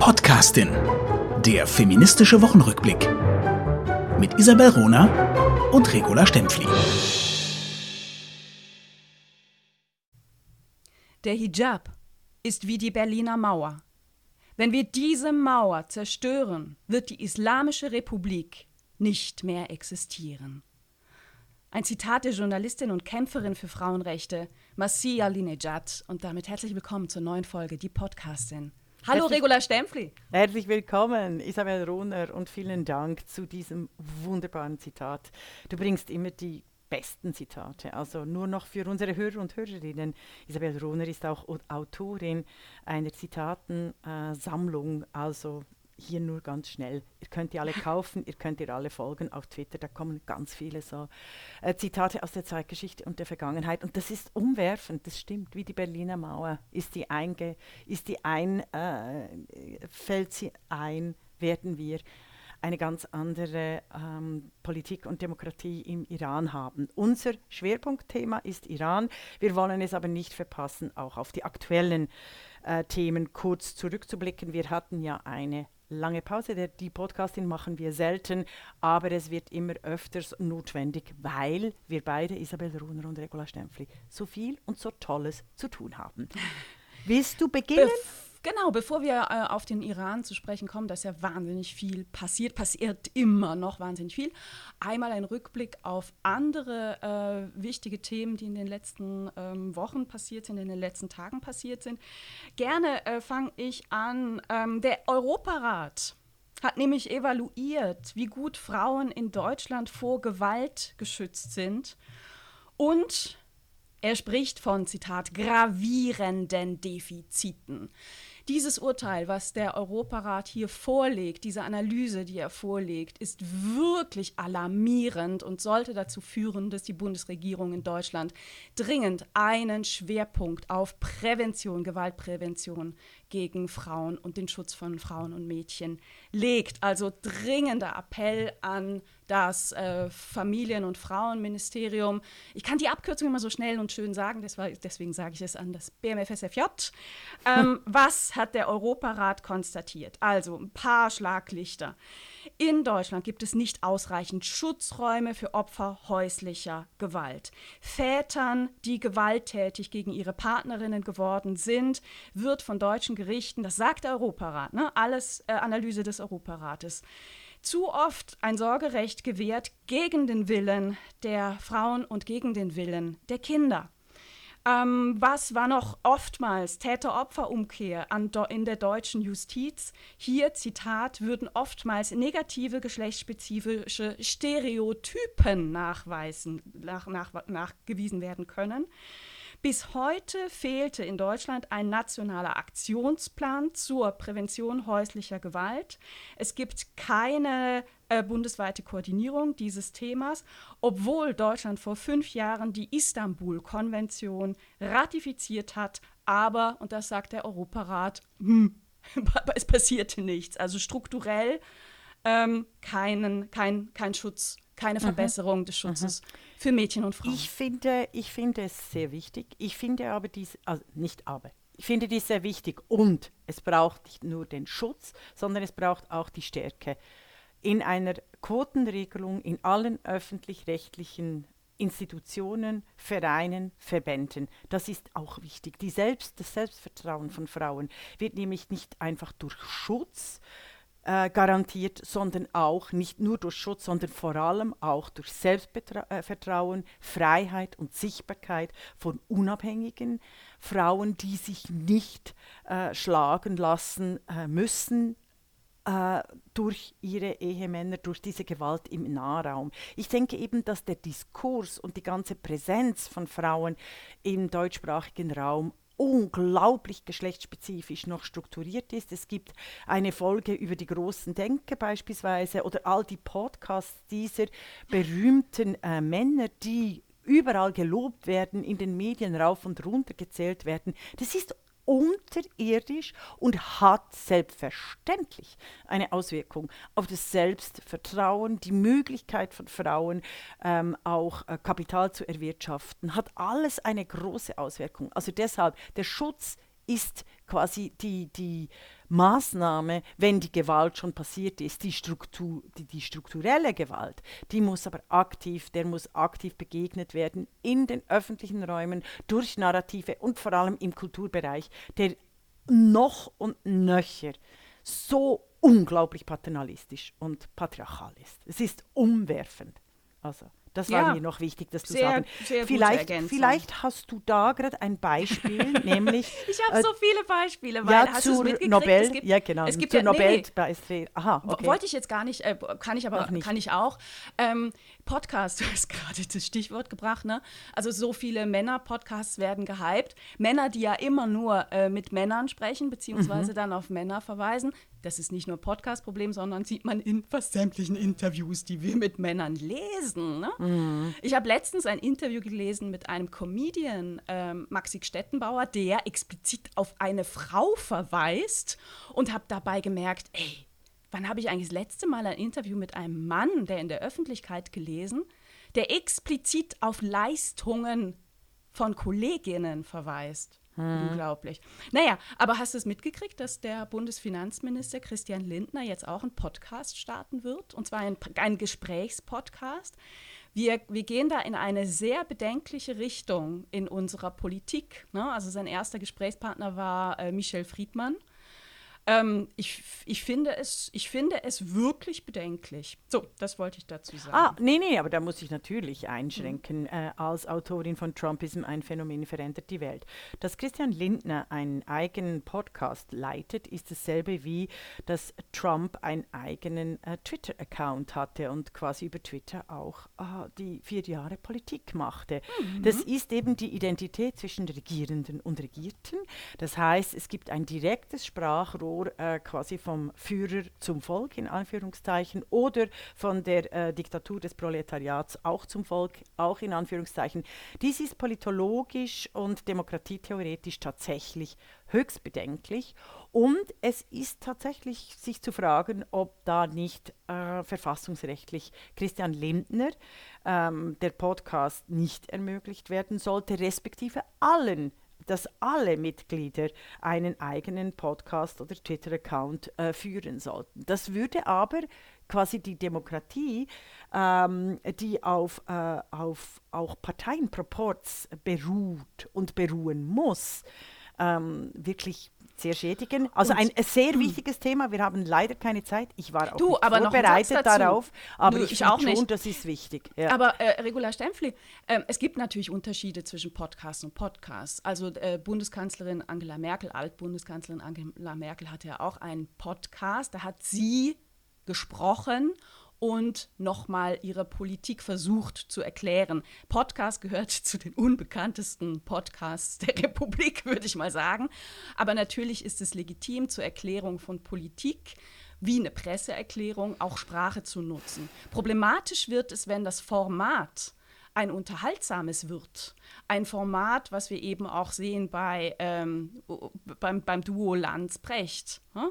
Podcastin. Der feministische Wochenrückblick. Mit Isabel Rona und Regula Stempfli. Der Hijab ist wie die Berliner Mauer. Wenn wir diese Mauer zerstören, wird die Islamische Republik nicht mehr existieren. Ein Zitat der Journalistin und Kämpferin für Frauenrechte, Masih Alinejad. Und damit herzlich willkommen zur neuen Folge, die Podcastin. Hallo Herzlich- Regula Stempfli. Herzlich willkommen, Isabel Rohner, und vielen Dank zu diesem wunderbaren Zitat. Du bringst immer die besten Zitate, also nur noch für unsere Hörer und Hörerinnen. Isabel Rohner ist auch Au- Autorin einer Zitatensammlung, also hier nur ganz schnell. Ihr könnt die alle kaufen, ihr könnt ihr alle folgen auf Twitter, da kommen ganz viele so äh, Zitate aus der Zeitgeschichte und der Vergangenheit. Und das ist umwerfend, das stimmt, wie die Berliner Mauer ist die einge, ist die ein, äh, fällt sie ein, werden wir eine ganz andere ähm, Politik und Demokratie im Iran haben. Unser Schwerpunktthema ist Iran. Wir wollen es aber nicht verpassen, auch auf die aktuellen äh, Themen kurz zurückzublicken. Wir hatten ja eine lange Pause. Der, die Podcasting machen wir selten, aber es wird immer öfters notwendig, weil wir beide, Isabel Runer und Regula Stempfli, so viel und so Tolles zu tun haben. Willst du beginnen? Bef genau, bevor wir äh, auf den Iran zu sprechen kommen, da ist ja wahnsinnig viel passiert, passiert immer noch wahnsinnig viel. Einmal ein Rückblick auf andere äh, wichtige Themen, die in den letzten ähm, Wochen passiert sind, in den letzten Tagen passiert sind. Gerne äh, fange ich an. Ähm, der Europarat hat nämlich evaluiert, wie gut Frauen in Deutschland vor Gewalt geschützt sind. Und er spricht von, Zitat, gravierenden Defiziten. Dieses Urteil, was der Europarat hier vorlegt, diese Analyse, die er vorlegt, ist wirklich alarmierend und sollte dazu führen, dass die Bundesregierung in Deutschland dringend einen Schwerpunkt auf Prävention, Gewaltprävention gegen Frauen und den Schutz von Frauen und Mädchen legt. Also dringender Appell an das äh, Familien- und Frauenministerium. Ich kann die Abkürzung immer so schnell und schön sagen, deswegen sage ich es an das BMFSFJ. Ähm, was hat der Europarat konstatiert? Also ein paar Schlaglichter. In Deutschland gibt es nicht ausreichend Schutzräume für Opfer häuslicher Gewalt. Vätern, die gewalttätig gegen ihre Partnerinnen geworden sind, wird von deutschen Gerichten, das sagt der Europarat, ne, alles äh, Analyse des Europarates, zu oft ein Sorgerecht gewährt gegen den Willen der Frauen und gegen den Willen der Kinder. Ähm, was war noch oftmals Täter-Opfer-Umkehr in der deutschen Justiz? Hier, Zitat, würden oftmals negative geschlechtsspezifische Stereotypen nachweisen, nach, nach, nachgewiesen werden können. Bis heute fehlte in Deutschland ein nationaler Aktionsplan zur Prävention häuslicher Gewalt. Es gibt keine äh, bundesweite Koordinierung dieses Themas, obwohl Deutschland vor fünf Jahren die Istanbul-Konvention ratifiziert hat. Aber, und das sagt der Europarat, hm, es passierte nichts. Also strukturell ähm, keinen, kein, kein Schutz, keine Verbesserung des Schutzes für Mädchen und Frauen. Ich finde, ich finde es sehr wichtig. Ich finde aber dies, also nicht aber, ich finde dies sehr wichtig und es braucht nicht nur den Schutz, sondern es braucht auch die Stärke. In einer Quotenregelung in allen öffentlich-rechtlichen Institutionen, Vereinen, Verbänden. Das ist auch wichtig. Die Selbst, das Selbstvertrauen von Frauen wird nämlich nicht einfach durch Schutz äh, garantiert, sondern auch nicht nur durch Schutz, sondern vor allem auch durch Selbstvertrauen, Freiheit und Sichtbarkeit von unabhängigen Frauen, die sich nicht äh, schlagen lassen äh, müssen äh, durch ihre Ehemänner, durch diese Gewalt im Nahraum. Ich denke eben, dass der Diskurs und die ganze Präsenz von Frauen im deutschsprachigen Raum unglaublich geschlechtsspezifisch noch strukturiert ist. Es gibt eine Folge über die großen Denker beispielsweise oder all die Podcasts dieser berühmten äh, Männer, die überall gelobt werden, in den Medien rauf und runter gezählt werden. Das ist unterirdisch und hat selbstverständlich eine Auswirkung auf das Selbstvertrauen, die Möglichkeit von Frauen ähm, auch äh, Kapital zu erwirtschaften, hat alles eine große Auswirkung. Also deshalb, der Schutz ist quasi die, die Maßnahme, wenn die Gewalt schon passiert ist, die, Struktur, die, die strukturelle Gewalt, die muss aber aktiv, der muss aktiv begegnet werden in den öffentlichen Räumen durch Narrative und vor allem im Kulturbereich, der noch und nöcher so unglaublich paternalistisch und patriarchal ist. Es ist umwerfend. Also. Das war ja, mir noch wichtig, das zu sagen. Sehr vielleicht, vielleicht hast du da gerade ein Beispiel, nämlich. Ich habe äh, so viele Beispiele, weil ja, hast zur Nobel, es gibt, ja genau, es gibt zur ja, Nobel nee, Aha, okay. Wollte ich jetzt gar nicht, äh, kann ich aber kann ich auch. Ähm, Podcast, du hast gerade das Stichwort gebracht, ne? Also so viele Männer-Podcasts werden gehypt. Männer, die ja immer nur äh, mit Männern sprechen, beziehungsweise mhm. dann auf Männer verweisen. Das ist nicht nur Podcast-Problem, sondern sieht man in fast sämtlichen Interviews, die wir mit Männern lesen. Ne? Mhm. Ich habe letztens ein Interview gelesen mit einem Comedian, ähm, Maxi Stettenbauer, der explizit auf eine Frau verweist und habe dabei gemerkt, ey, wann habe ich eigentlich das letzte Mal ein Interview mit einem Mann, der in der Öffentlichkeit gelesen, der explizit auf Leistungen von Kolleginnen verweist. Hm. Unglaublich. Naja, aber hast du es mitgekriegt, dass der Bundesfinanzminister Christian Lindner jetzt auch einen Podcast starten wird? Und zwar ein, ein Gesprächspodcast. Wir, wir gehen da in eine sehr bedenkliche Richtung in unserer Politik. Ne? Also sein erster Gesprächspartner war äh, Michel Friedmann. Ähm, ich, ich, finde es, ich finde es wirklich bedenklich. So, das wollte ich dazu sagen. Ah, nee, nee, aber da muss ich natürlich einschränken. Mhm. Äh, als Autorin von Trumpism, ein Phänomen verändert die Welt. Dass Christian Lindner einen eigenen Podcast leitet, ist dasselbe wie, dass Trump einen eigenen äh, Twitter-Account hatte und quasi über Twitter auch äh, die vier Jahre Politik machte. Mhm. Das ist eben die Identität zwischen Regierenden und Regierten. Das heißt, es gibt ein direktes Sprachrohr Rohr äh, quasi vom Führer zum Volk in Anführungszeichen oder von der äh, Diktatur des Proletariats auch zum Volk, auch in Anführungszeichen. Dies ist politologisch und demokratietheoretisch tatsächlich höchst bedenklich und es ist tatsächlich sich zu fragen, ob da nicht äh, verfassungsrechtlich Christian Lindner ähm, der Podcast nicht ermöglicht werden sollte, respektive allen dass alle Mitglieder einen eigenen Podcast oder Twitter-Account äh, führen sollten. Das würde aber quasi die Demokratie, ähm, die auf, äh, auf auch Parteienproports beruht und beruhen muss, ähm, wirklich sehr schädigen. Also ein sehr wichtiges Thema. Wir haben leider keine Zeit. Ich war auch du, nicht vorbereitet darauf, aber Nö, ich, ich auch schon, nicht. das ist wichtig. Ja. Aber äh, Regula Stempfli, äh, es gibt natürlich Unterschiede zwischen Podcast und Podcast. Also äh, Bundeskanzlerin Angela Merkel, Altbundeskanzlerin Angela Merkel hatte ja auch einen Podcast. Da hat sie gesprochen und nochmal ihre Politik versucht zu erklären. Podcast gehört zu den unbekanntesten Podcasts der Republik, würde ich mal sagen. Aber natürlich ist es legitim, zur Erklärung von Politik wie eine Presseerklärung auch Sprache zu nutzen. Problematisch wird es, wenn das Format ein unterhaltsames wird. Ein Format, was wir eben auch sehen bei, ähm, beim, beim Duo Lanz-Brecht. Hm?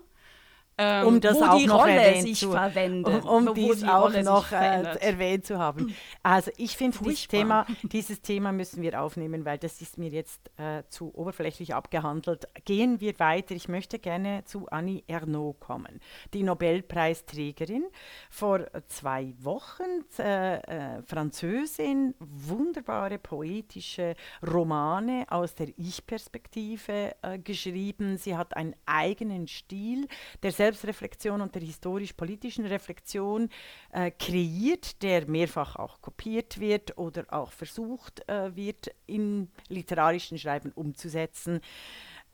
Ähm, um das auch noch Rolle erwähnt zu, verwendet, um, um dies auch noch äh, erwähnt zu haben. Also ich finde dieses Thema, dieses Thema müssen wir aufnehmen, weil das ist mir jetzt äh, zu oberflächlich abgehandelt. Gehen wir weiter. Ich möchte gerne zu Annie Ernaux kommen, die Nobelpreisträgerin vor zwei Wochen, äh, äh, Französin, wunderbare poetische Romane aus der Ich-Perspektive äh, geschrieben. Sie hat einen eigenen Stil, der selbst Selbstreflexion und der historisch-politischen Reflexion äh, kreiert, der mehrfach auch kopiert wird oder auch versucht äh, wird, im literarischen Schreiben umzusetzen.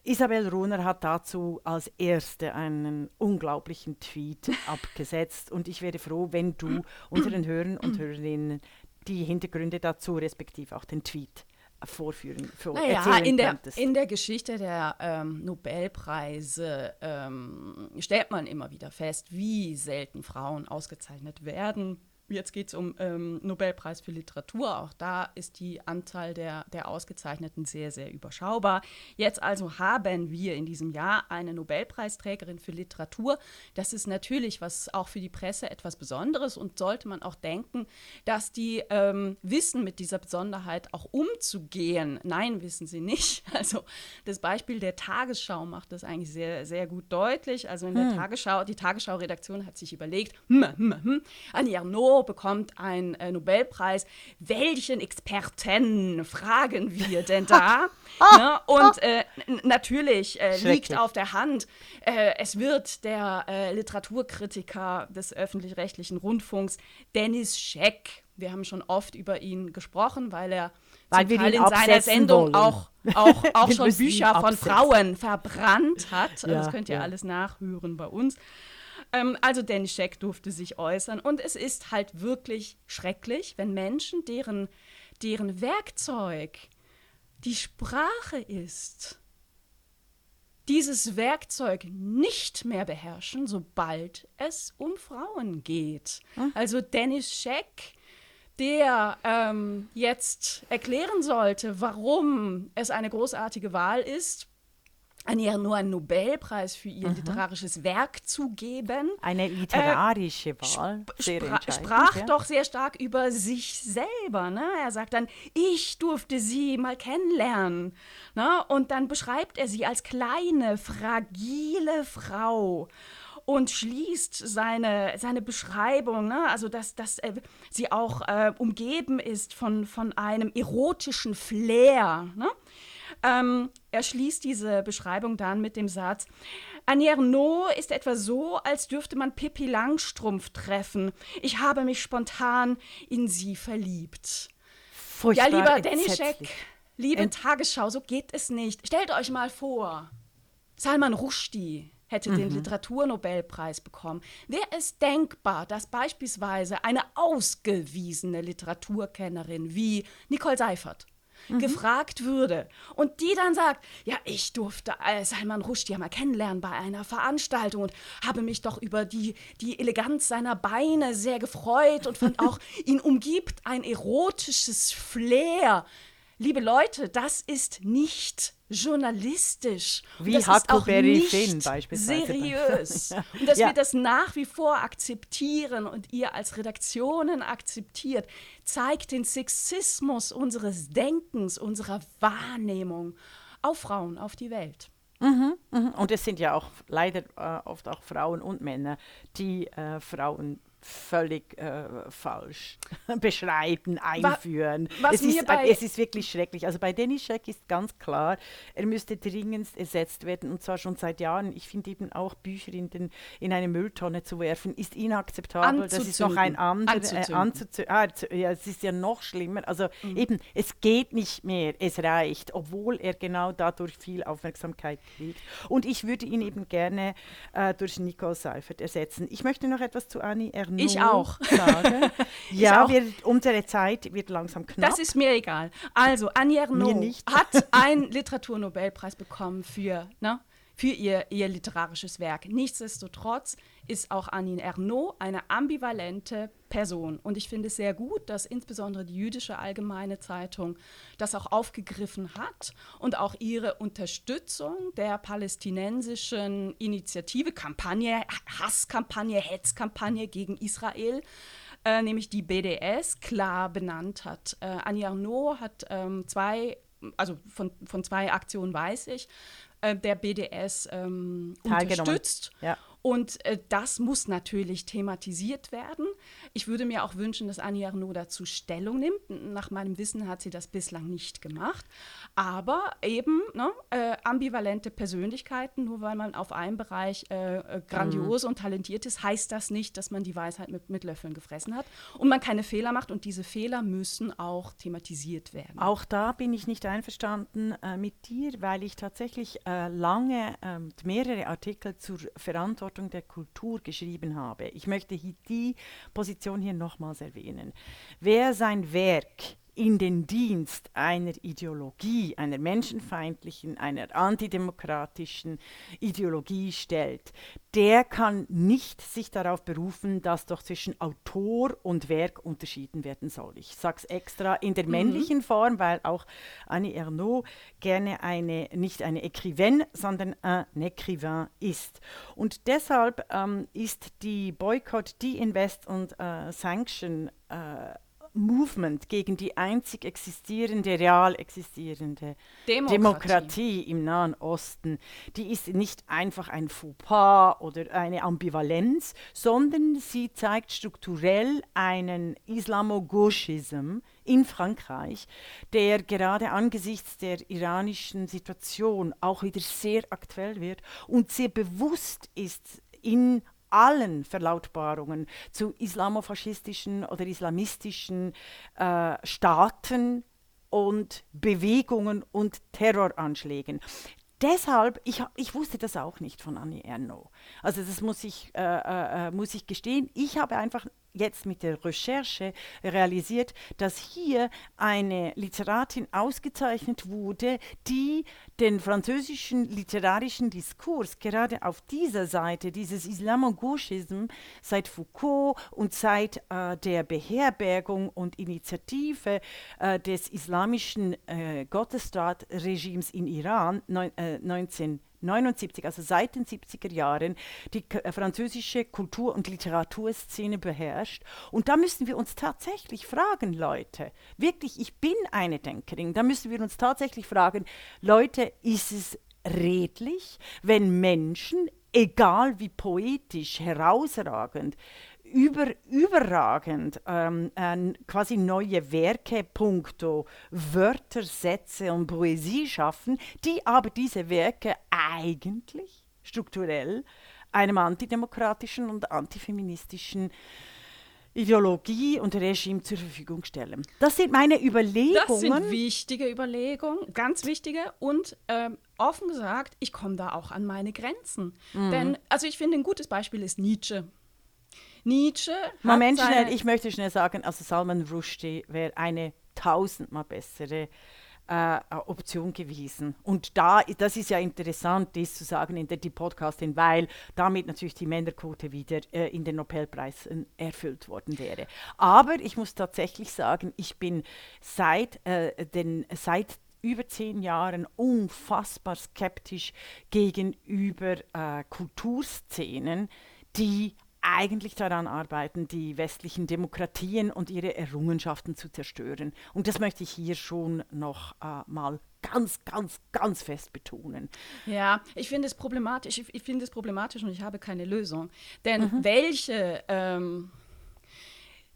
Isabel Runer hat dazu als erste einen unglaublichen Tweet abgesetzt und ich wäre froh, wenn du unseren Hörern und Hörerinnen die Hintergründe dazu, respektive auch den Tweet vorführen, vor, naja, in der, in der Geschichte der ähm, Nobelpreise ähm, stellt man immer wieder fest, wie selten Frauen ausgezeichnet werden. Jetzt geht es um ähm, Nobelpreis für Literatur. Auch da ist die Anzahl der, der Ausgezeichneten sehr, sehr überschaubar. Jetzt also haben wir in diesem Jahr eine Nobelpreisträgerin für Literatur. Das ist natürlich was auch für die Presse etwas Besonderes und sollte man auch denken, dass die ähm, wissen, mit dieser Besonderheit auch umzugehen. Nein, wissen sie nicht. Also das Beispiel der Tagesschau macht das eigentlich sehr, sehr gut deutlich. Also in hm. der Tagesschau, die Tagesschau-Redaktion hat sich überlegt, hm, hm, hm, Annie Bekommt einen äh, Nobelpreis. Welchen Experten fragen wir denn da? ne? Und äh, natürlich äh, liegt auf der Hand, äh, es wird der äh, Literaturkritiker des öffentlich-rechtlichen Rundfunks Dennis Scheck wir haben schon oft über ihn gesprochen, weil er weil Teil in seiner Sendung wollen. auch, auch, auch schon Bücher von Frauen verbrannt hat. Also ja, das könnt ihr ja. alles nachhören bei uns. Ähm, also Scheck durfte sich äußern. Und es ist halt wirklich schrecklich, wenn Menschen, deren, deren Werkzeug die Sprache ist, dieses Werkzeug nicht mehr beherrschen, sobald es um Frauen geht. Hm? Also Dennis Scheck der ähm, jetzt erklären sollte, warum es eine großartige Wahl ist, an ihr nur einen Nobelpreis für ihr mhm. literarisches Werk zu geben. Eine literarische äh, Wahl. Spra sprach ja. doch sehr stark über sich selber. Ne? Er sagt dann, ich durfte sie mal kennenlernen. Ne? Und dann beschreibt er sie als kleine, fragile Frau und schließt seine, seine Beschreibung, ne? also dass, dass äh, sie auch äh, umgeben ist von, von einem erotischen Flair. Ne? Ähm, er schließt diese Beschreibung dann mit dem Satz, Annie Ernaux ist etwa so, als dürfte man Pippi Langstrumpf treffen. Ich habe mich spontan in sie verliebt. Furchtbar ja, lieber Denischek, liebe Ent Tagesschau, so geht es nicht. Stellt euch mal vor, Salman Rushdie hätte mhm. den Literaturnobelpreis bekommen. Wäre es denkbar, dass beispielsweise eine ausgewiesene Literaturkennerin wie Nicole Seifert mhm. gefragt würde und die dann sagt, ja, ich durfte äh, Salman Rushdie mal kennenlernen bei einer Veranstaltung und habe mich doch über die, die Eleganz seiner Beine sehr gefreut und fand auch, ihn umgibt ein erotisches Flair. Liebe Leute, das ist nicht journalistisch. Wie das Huckleberry Finn beispielsweise. Seriös. Und dass ja. wir das nach wie vor akzeptieren und ihr als Redaktionen akzeptiert, zeigt den Sexismus unseres Denkens, unserer Wahrnehmung auf Frauen, auf die Welt. Mhm, mh. Und es sind ja auch leider äh, oft auch Frauen und Männer, die äh, Frauen völlig äh, falsch beschreiben, einführen. Was es, ist, es ist wirklich schrecklich. Also bei Denischek ist ganz klar, er müsste dringend ersetzt werden und zwar schon seit Jahren. Ich finde eben auch Bücher in, den, in eine Mülltonne zu werfen, ist inakzeptabel. Anzuzünden. Das ist noch ein anderes. Äh, ah, ja, es ist ja noch schlimmer. Also mhm. eben, es geht nicht mehr, es reicht, obwohl er genau dadurch viel Aufmerksamkeit kriegt. Und ich würde ihn eben gerne äh, durch Nicole Seifert ersetzen. Ich möchte noch etwas zu Annie Ernst ich auch. Sage. ja, auch. Wir, unsere Zeit wird langsam knapp. Das ist mir egal. Also, Annie Ernaux hat einen Literaturnobelpreis bekommen für, ne, für ihr, ihr literarisches Werk. Nichtsdestotrotz ist auch Annie Ernaux eine ambivalente Person. Und ich finde es sehr gut, dass insbesondere die jüdische Allgemeine Zeitung das auch aufgegriffen hat und auch ihre Unterstützung der palästinensischen Initiative, Kampagne, Hasskampagne, Hetzkampagne gegen Israel, äh, nämlich die BDS, klar benannt hat. Äh, Annie Arnaud hat ähm, zwei, also von, von zwei Aktionen weiß ich, äh, der BDS ähm, unterstützt. Ja. Und äh, das muss natürlich thematisiert werden. Ich würde mir auch wünschen, dass Annie Arnaud dazu Stellung nimmt. Nach meinem Wissen hat sie das bislang nicht gemacht. Aber eben ne, äh, ambivalente Persönlichkeiten, nur weil man auf einem Bereich äh, äh grandios mhm. und talentiert ist, heißt das nicht, dass man die Weisheit mit, mit Löffeln gefressen hat und man keine Fehler macht. Und diese Fehler müssen auch thematisiert werden. Auch da bin ich nicht einverstanden äh, mit dir, weil ich tatsächlich äh, lange ähm, mehrere Artikel zur Verantwortung Verantwortung der Kultur geschrieben habe. Ich möchte die Position hier nochmals erwähnen. Wer sein Werk in den Dienst einer Ideologie, einer menschenfeindlichen, einer antidemokratischen Ideologie stellt, der kann nicht sich darauf berufen, dass doch zwischen Autor und Werk unterschieden werden soll. Ich sage es extra in der mhm. männlichen Form, weil auch Annie Ernaux gerne eine, nicht eine Écrivaine, sondern ein Écrivain ist. Und deshalb ähm, ist die Boycott, Invest und äh, Sanction äh, Movement gegen die einzig existierende, real existierende Demokratie. Demokratie. im Nahen Osten, die ist nicht einfach ein Fauxpas oder eine Ambivalenz, sondern sie zeigt strukturell einen Islamogauchism in Frankreich, der gerade angesichts der iranischen Situation auch wieder sehr aktuell wird und sehr bewusst ist in allen Verlautbarungen zu islamofaschistischen oder islamistischen äh, Staaten und Bewegungen und Terroranschlägen. Deshalb, ich, ich wusste das auch nicht von Annie Ernaux. Also das muss ich, äh, äh, äh muss ich gestehen. Ich habe einfach jetzt mit der Recherche realisiert, dass hier eine Literatin ausgezeichnet wurde, die den französischen literarischen Diskurs gerade auf dieser Seite, dieses Islamogauchism, seit Foucault und seit äh, der Beherbergung und Initiative äh, des islamischen äh, Gottesstaatregimes in Iran neun, 19 79, also seit den 70er Jahren, die äh, französische Kultur- und Literaturszene beherrscht. Und da müssen wir uns tatsächlich fragen, Leute, wirklich, ich bin eine Denkerin, da müssen wir uns tatsächlich fragen, Leute, ist es redlich, wenn Menschen, egal wie poetisch, herausragend, über, überragend ähm, äh, quasi neue Werke, punkto Wörter, Sätze und Poesie schaffen, die aber diese Werke eigentlich strukturell einem antidemokratischen und antifeministischen Ideologie und Regime zur Verfügung stellen. Das sind meine Überlegungen. Das sind wichtige Überlegungen, ganz wichtige. Und ähm, offen gesagt, ich komme da auch an meine Grenzen. Mhm. Denn, also ich finde, ein gutes Beispiel ist Nietzsche. Nietzsche. Moment schnell, ich möchte schnell sagen, also Salman Rushdie wäre eine tausendmal bessere äh, Option gewesen. Und da, das ist ja interessant, das zu sagen in der die Podcastin, weil damit natürlich die Männerquote wieder äh, in den Nobelpreisen erfüllt worden wäre. Aber ich muss tatsächlich sagen, ich bin seit äh, den seit über zehn Jahren unfassbar skeptisch gegenüber äh, Kulturszenen, die eigentlich daran arbeiten, die westlichen Demokratien und ihre Errungenschaften zu zerstören. Und das möchte ich hier schon noch äh, mal ganz, ganz, ganz fest betonen. Ja, ich finde es problematisch. Ich, ich finde es problematisch und ich habe keine Lösung. Denn mhm. welche ähm,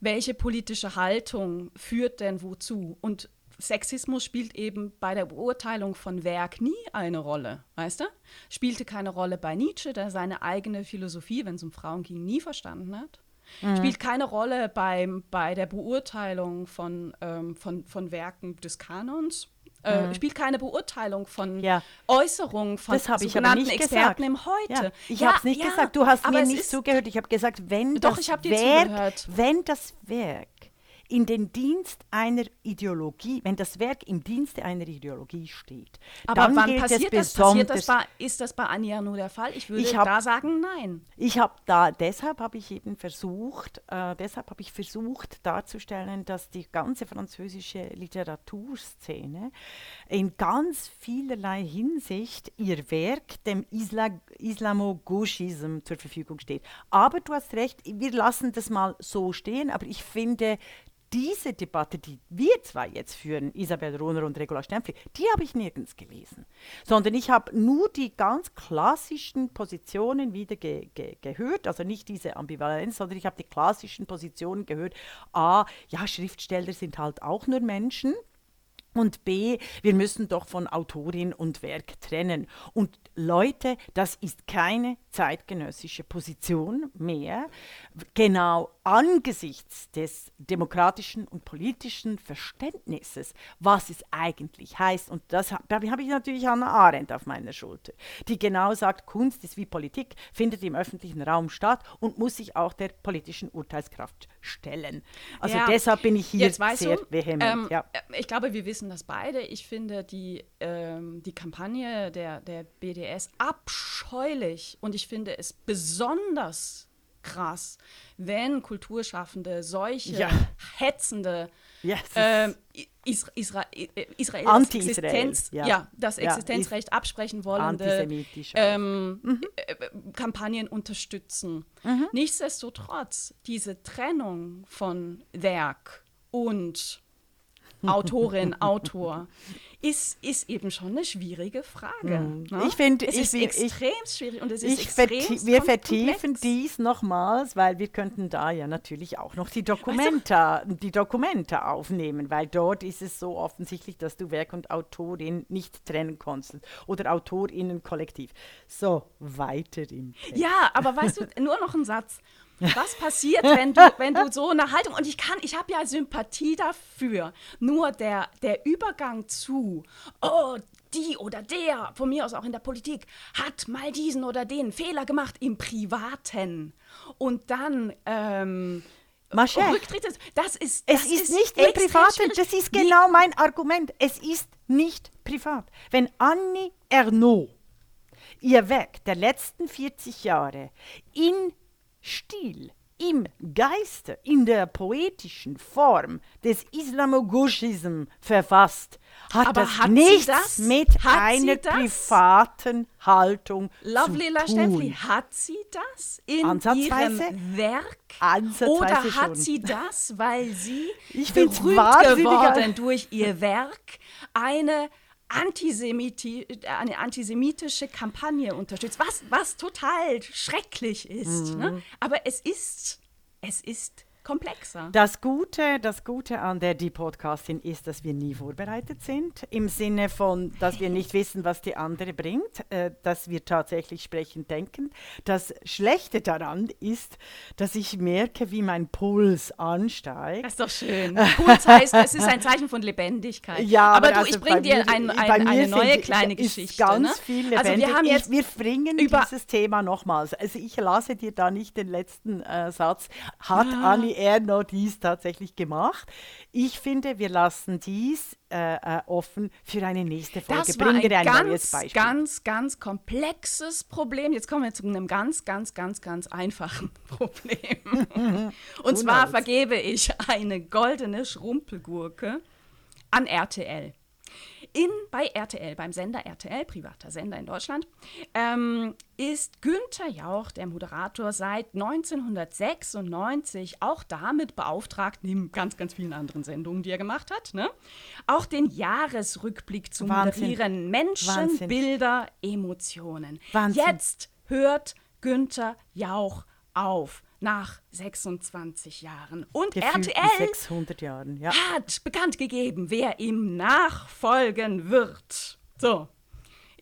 welche politische Haltung führt denn wozu? Und Sexismus spielt eben bei der Beurteilung von Werk nie eine Rolle, weißt du? Spielte keine Rolle bei Nietzsche, der seine eigene Philosophie, wenn es um Frauen ging, nie verstanden hat. Mhm. Spielt keine Rolle beim, bei der Beurteilung von, ähm, von, von Werken des Kanons. Äh, mhm. spielt keine Beurteilung von ja. Äußerungen von sogenannten ich Experten im Heute. Ja. Ich ja, habe es nicht gesagt, du hast mir nicht zugehört. Ich habe gesagt, wenn Doch, das Werk, wenn das Werk in den Dienst einer Ideologie, wenn das Werk im Dienste einer Ideologie steht, aber dann wann passiert das? Passiert das bei, ist das bei Anja nur der Fall? Ich würde ich hab, da sagen, nein. Ich habe da, deshalb habe ich eben versucht, äh, deshalb habe ich versucht darzustellen, dass die ganze französische Literaturszene in ganz vielerlei Hinsicht ihr Werk dem Isla Islamogauchism zur Verfügung steht. Aber du hast recht, wir lassen das mal so stehen, aber ich finde, diese Debatte, die wir zwei jetzt führen, Isabel Rohner und Regula Stempfli, die habe ich nirgends gelesen. Sondern ich habe nur die ganz klassischen Positionen wieder ge ge gehört, also nicht diese Ambivalenz, sondern ich habe die klassischen Positionen gehört. A, ja, Schriftsteller sind halt auch nur Menschen. Und B, wir müssen doch von Autorin und Werk trennen. Und Leute, das ist keine zeitgenössische Position mehr. Genau angesichts des demokratischen und politischen Verständnisses, was es eigentlich heißt, und das habe hab ich natürlich Hannah Arendt auf meiner Schulter, die genau sagt, Kunst ist wie Politik, findet im öffentlichen Raum statt und muss sich auch der politischen Urteilskraft stellen. Also Ja, deshalb bin ich hier sehr du, vehement. ähm, ja. Ich glaube, wir wissen das beide. Ich finde die, ähm, die Kampagne der, der BDS abscheulich und ich finde es besonders krass, wenn Kulturschaffende solche Ja. hetzende Ja, es ist- ähm, Isra Isra äh, Israel Existenz, ja. ja. das Ja, Existenzrecht absprechen wollende Antisemitisch auch. ähm, äh, Kampagnen unterstützen. Mhm. Nichtsdestotrotz, diese Trennung von Werk und Autorin, Autor, ist, ist eben schon eine schwierige Frage. Ne? Mhm. Ich finde- es ich ist extrem schwierig und es ist extrem wir vertiefen komplex. dies nochmals, weil wir könnten da ja natürlich auch noch die Dokumente, die Dokumente aufnehmen, weil dort ist es so offensichtlich, dass du Werk und Autorin nicht trennen kannst oder Autorinnen kollektiv. So, weiter im Text. Ja, aber weißt du, nur noch ein Satz. Was passiert, wenn du, wenn du so eine Haltung, und ich kann, ich habe ja Sympathie dafür, nur der, der Übergang zu, oh, die oder der, von mir aus auch in der Politik, hat mal diesen oder den Fehler gemacht im Privaten und dann ähm, Masche, Rücktritt, ist- das ist Es das ist nicht im Privaten, das ist genau mein Argument. Es ist nicht privat. Wenn Annie Ernaux ihr Werk der letzten 40 Jahre in Stil, im Geiste, in der poetischen Form des Islamogauchism verfasst, hat Aber das hat nichts das? mit Hat einer privaten Haltung Lovely zu tun. Stempfli, hat sie das in Ansatzweise? ihrem Werk? Ansatzweise Oder hat schon. sie das, weil sie Ich berühmt geworden durch ihr Werk eine, Antisemiti eine antisemitische Kampagne unterstützt, was, was total schrecklich ist. Mhm. Ne? Aber es ist, es ist komplexer. Das Gute, das Gute an der Die Podcastin ist, dass wir nie vorbereitet sind, im Sinne von, dass wir nicht wissen, was die andere bringt, äh, dass wir tatsächlich sprechend denken. Das Schlechte daran ist, dass ich merke, wie mein Puls ansteigt. Das ist doch schön. Puls heißt, es ist ein Zeichen von Lebendigkeit. Ja, aber, aber du, also ich bringe dir ein, ein, eine neue kleine Geschichte. Ganz ne? viel lebendig. Also wir haben jetzt wir bringen über- dieses Thema nochmals. Also ich lasse dir da nicht den letzten äh, Satz. Hat Ah. Annie Ernaux dies tatsächlich gemacht? Ich finde, wir lassen dies äh, äh, offen für eine nächste Folge. Das war Bring ein ein ganz, ganz, ganz komplexes Problem. Jetzt kommen wir zu einem ganz, ganz, ganz, ganz einfachen Problem. Und zwar vergebe ich eine goldene Schrumpelgurke an RTL. In, bei RTL, beim Sender RTL, privater Sender in Deutschland, ähm, ist Günther Jauch, der Moderator, seit 1996 auch damit beauftragt, neben ganz, ganz vielen anderen Sendungen, die er gemacht hat, ne, auch den Jahresrückblick zu Wahnsinn. moderieren. Menschen, Wahnsinn. Bilder, Emotionen. Wahnsinn. Jetzt hört Günther Jauch auf nach 26 Jahren. Und Gefühlt in RTL 600 Jahren. Ja. hat bekannt gegeben, wer ihm nachfolgen wird. So.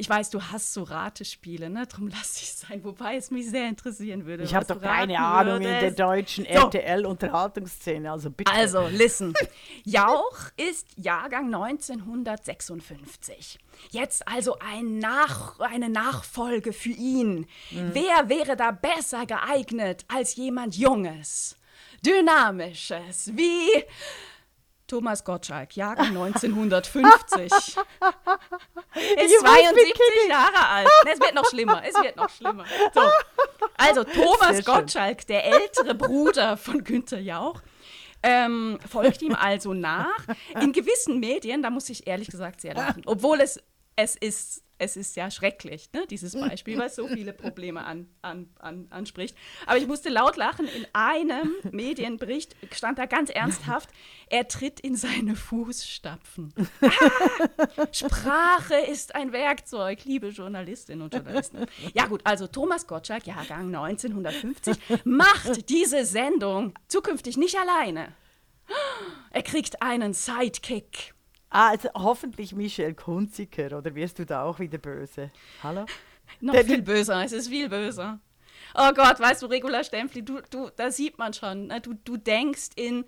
Ich weiß, du hast so Ratespiele, ne? Darum lass ich sein. Wobei es mich sehr interessieren würde. Ich habe doch keine Ahnung in der würdest. deutschen So. RTL-Unterhaltungsszene. Also bitte. Also, listen. Jauch ist Jahrgang 1956. Jetzt also ein Nach eine Nachfolge für ihn. Mhm. Wer wäre da besser geeignet als jemand Junges, Dynamisches, wie Thomas Gottschalk, Jahrgang 1950. Er ist You must be 72 kidding. Jahre alt. Es wird noch schlimmer, es wird noch schlimmer. So. Also Thomas. Gottschalk, der ältere Bruder von Günther Jauch, ähm, folgt ihm also nach. In gewissen Medien, da muss ich ehrlich gesagt sehr lachen, obwohl es, es ist. Es ist ja schrecklich, ne, dieses Beispiel, weil es so viele Probleme an, an, an, anspricht. Aber ich musste laut lachen. In einem Medienbericht stand da ganz ernsthaft, er tritt in seine Fußstapfen. Sprache ist ein Werkzeug, liebe Journalistinnen und Journalisten. Ja gut, also Thomas Gottschalk, Jahrgang 1950, macht diese Sendung zukünftig nicht alleine. Er kriegt einen Sidekick. Ah, also hoffentlich Michelle Kunziker, oder wirst du da auch wieder böse? Hallo? Noch Der- viel böser, es ist viel böser. Oh Gott, weißt du, Regula Stempfli, du, du, da sieht man schon, ne? du, du denkst in,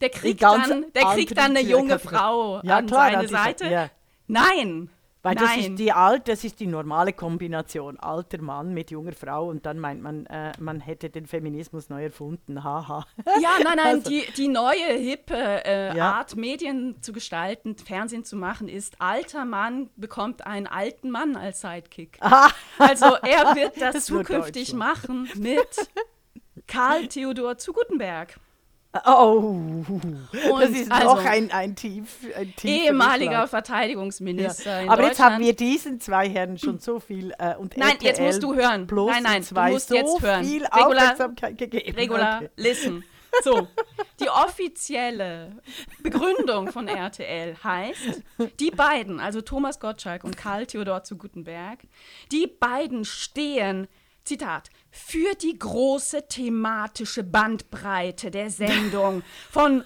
der kriegt dann, der kriegt dann eine junge Frau ja, an klar, seine Seite. ja. Nein. Weil das Nein. ist die alt, das ist die normale Kombination. Alter Mann mit junger Frau und dann meint man, äh, man hätte den Feminismus neu erfunden. Haha. Ja, nein, nein, Also- die, die neue, hippe äh, Ja. Art, Medien zu gestalten, Fernsehen zu machen, ist, alter Mann bekommt einen alten Mann als Sidekick. Also er wird das, Das zukünftig machen mit Karl Theodor zu Gutenberg. Oh, das ist also- noch ein, ein tief. Ein tiefer Ehemaliger. Verteidigungsminister in Aber jetzt haben wir diesen zwei Herren schon so viel äh, und Nein, jetzt RTL musst du hören. Plus Nein, nein, zwei du musst so jetzt hören. viel Regula- Aufmerksamkeit gegeben. Regula, Okay. listen. So, die offizielle Begründung von RTL heißt, die beiden, also Thomas Gottschalk und Karl Theodor zu Gutenberg, die beiden stehen, Zitat, für die große thematische Bandbreite der Sendung von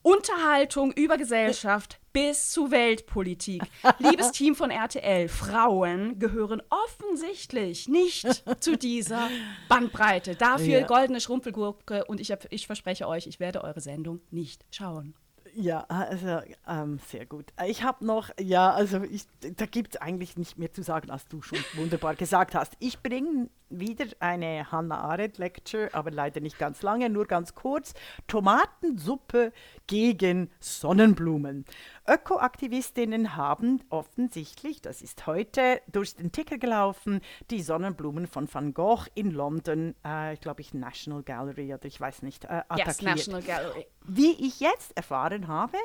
Unterhaltung über Gesellschaft bis zu Weltpolitik. Liebes Team von RTL, Frauen gehören offensichtlich nicht zu dieser Bandbreite. Dafür Ja. goldene Schrumpelgurke und ich, ich verspreche euch, ich werde eure Sendung nicht schauen. Ja, also ähm, sehr gut. Ich habe noch, ja, also ich, da gibt es eigentlich nicht mehr zu sagen, als du schon wunderbar gesagt hast. Ich bringe wieder eine Hannah Arendt Lecture, aber leider nicht ganz lange, nur ganz kurz. Tomatensuppe gegen Sonnenblumen. Ökoaktivistinnen haben offensichtlich, das ist heute durch den Ticker gelaufen, die Sonnenblumen von Van Gogh in London, äh, ich glaube ich National Gallery oder ich weiß nicht, äh, attackiert. Yes, National Gallery. Wie ich jetzt erfahren habe,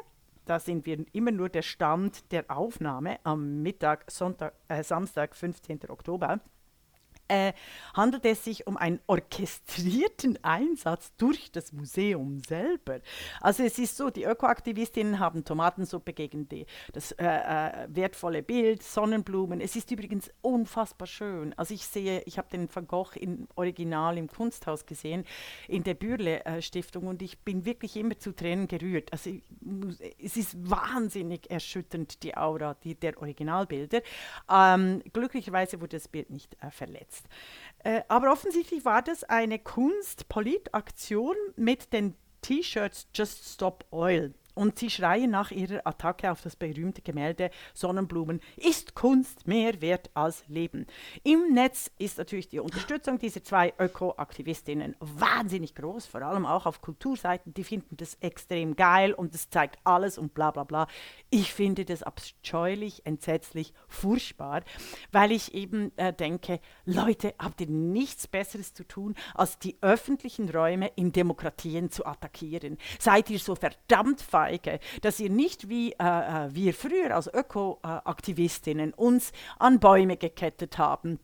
da sind wir immer nur der Stand der Aufnahme am Mittag, Sonntag, äh, Samstag, 15. Oktober, äh, handelt es sich um einen orchestrierten Einsatz durch das Museum selber. Also es ist so, die Ökoaktivistinnen haben Tomatensuppe gegen die, das äh, äh, wertvolle Bild, Sonnenblumen. Es ist übrigens unfassbar schön. Also ich sehe, ich habe den Van Gogh im Original im Kunsthaus gesehen, in der Bürle äh, und ich bin wirklich immer zu Tränen gerührt. Also ich es ist wahnsinnig erschütternd, die Aura die, der Originalbilder. Ähm, glücklicherweise wurde das Bild nicht äh, verletzt. Äh, aber offensichtlich war das eine Kunst-Polit-Aktion mit den T-Shirts Just Stop Oil. Und sie schreien nach ihrer Attacke auf das berühmte Gemälde Sonnenblumen, ist Kunst mehr wert als Leben. Im Netz ist natürlich die Unterstützung dieser zwei Ökoaktivistinnen wahnsinnig groß, vor allem auch auf Kulturseiten, die finden das extrem geil und es zeigt alles und bla bla bla. Ich finde das abscheulich, entsetzlich, furchtbar, weil ich eben äh, denke, Leute, habt ihr nichts Besseres zu tun, als die öffentlichen Räume in Demokratien zu attackieren? Seid ihr so verdammt feige, dass ihr nicht wie äh, äh, wir früher als Ökoaktivistinnen uns an Bäume gekettet haben?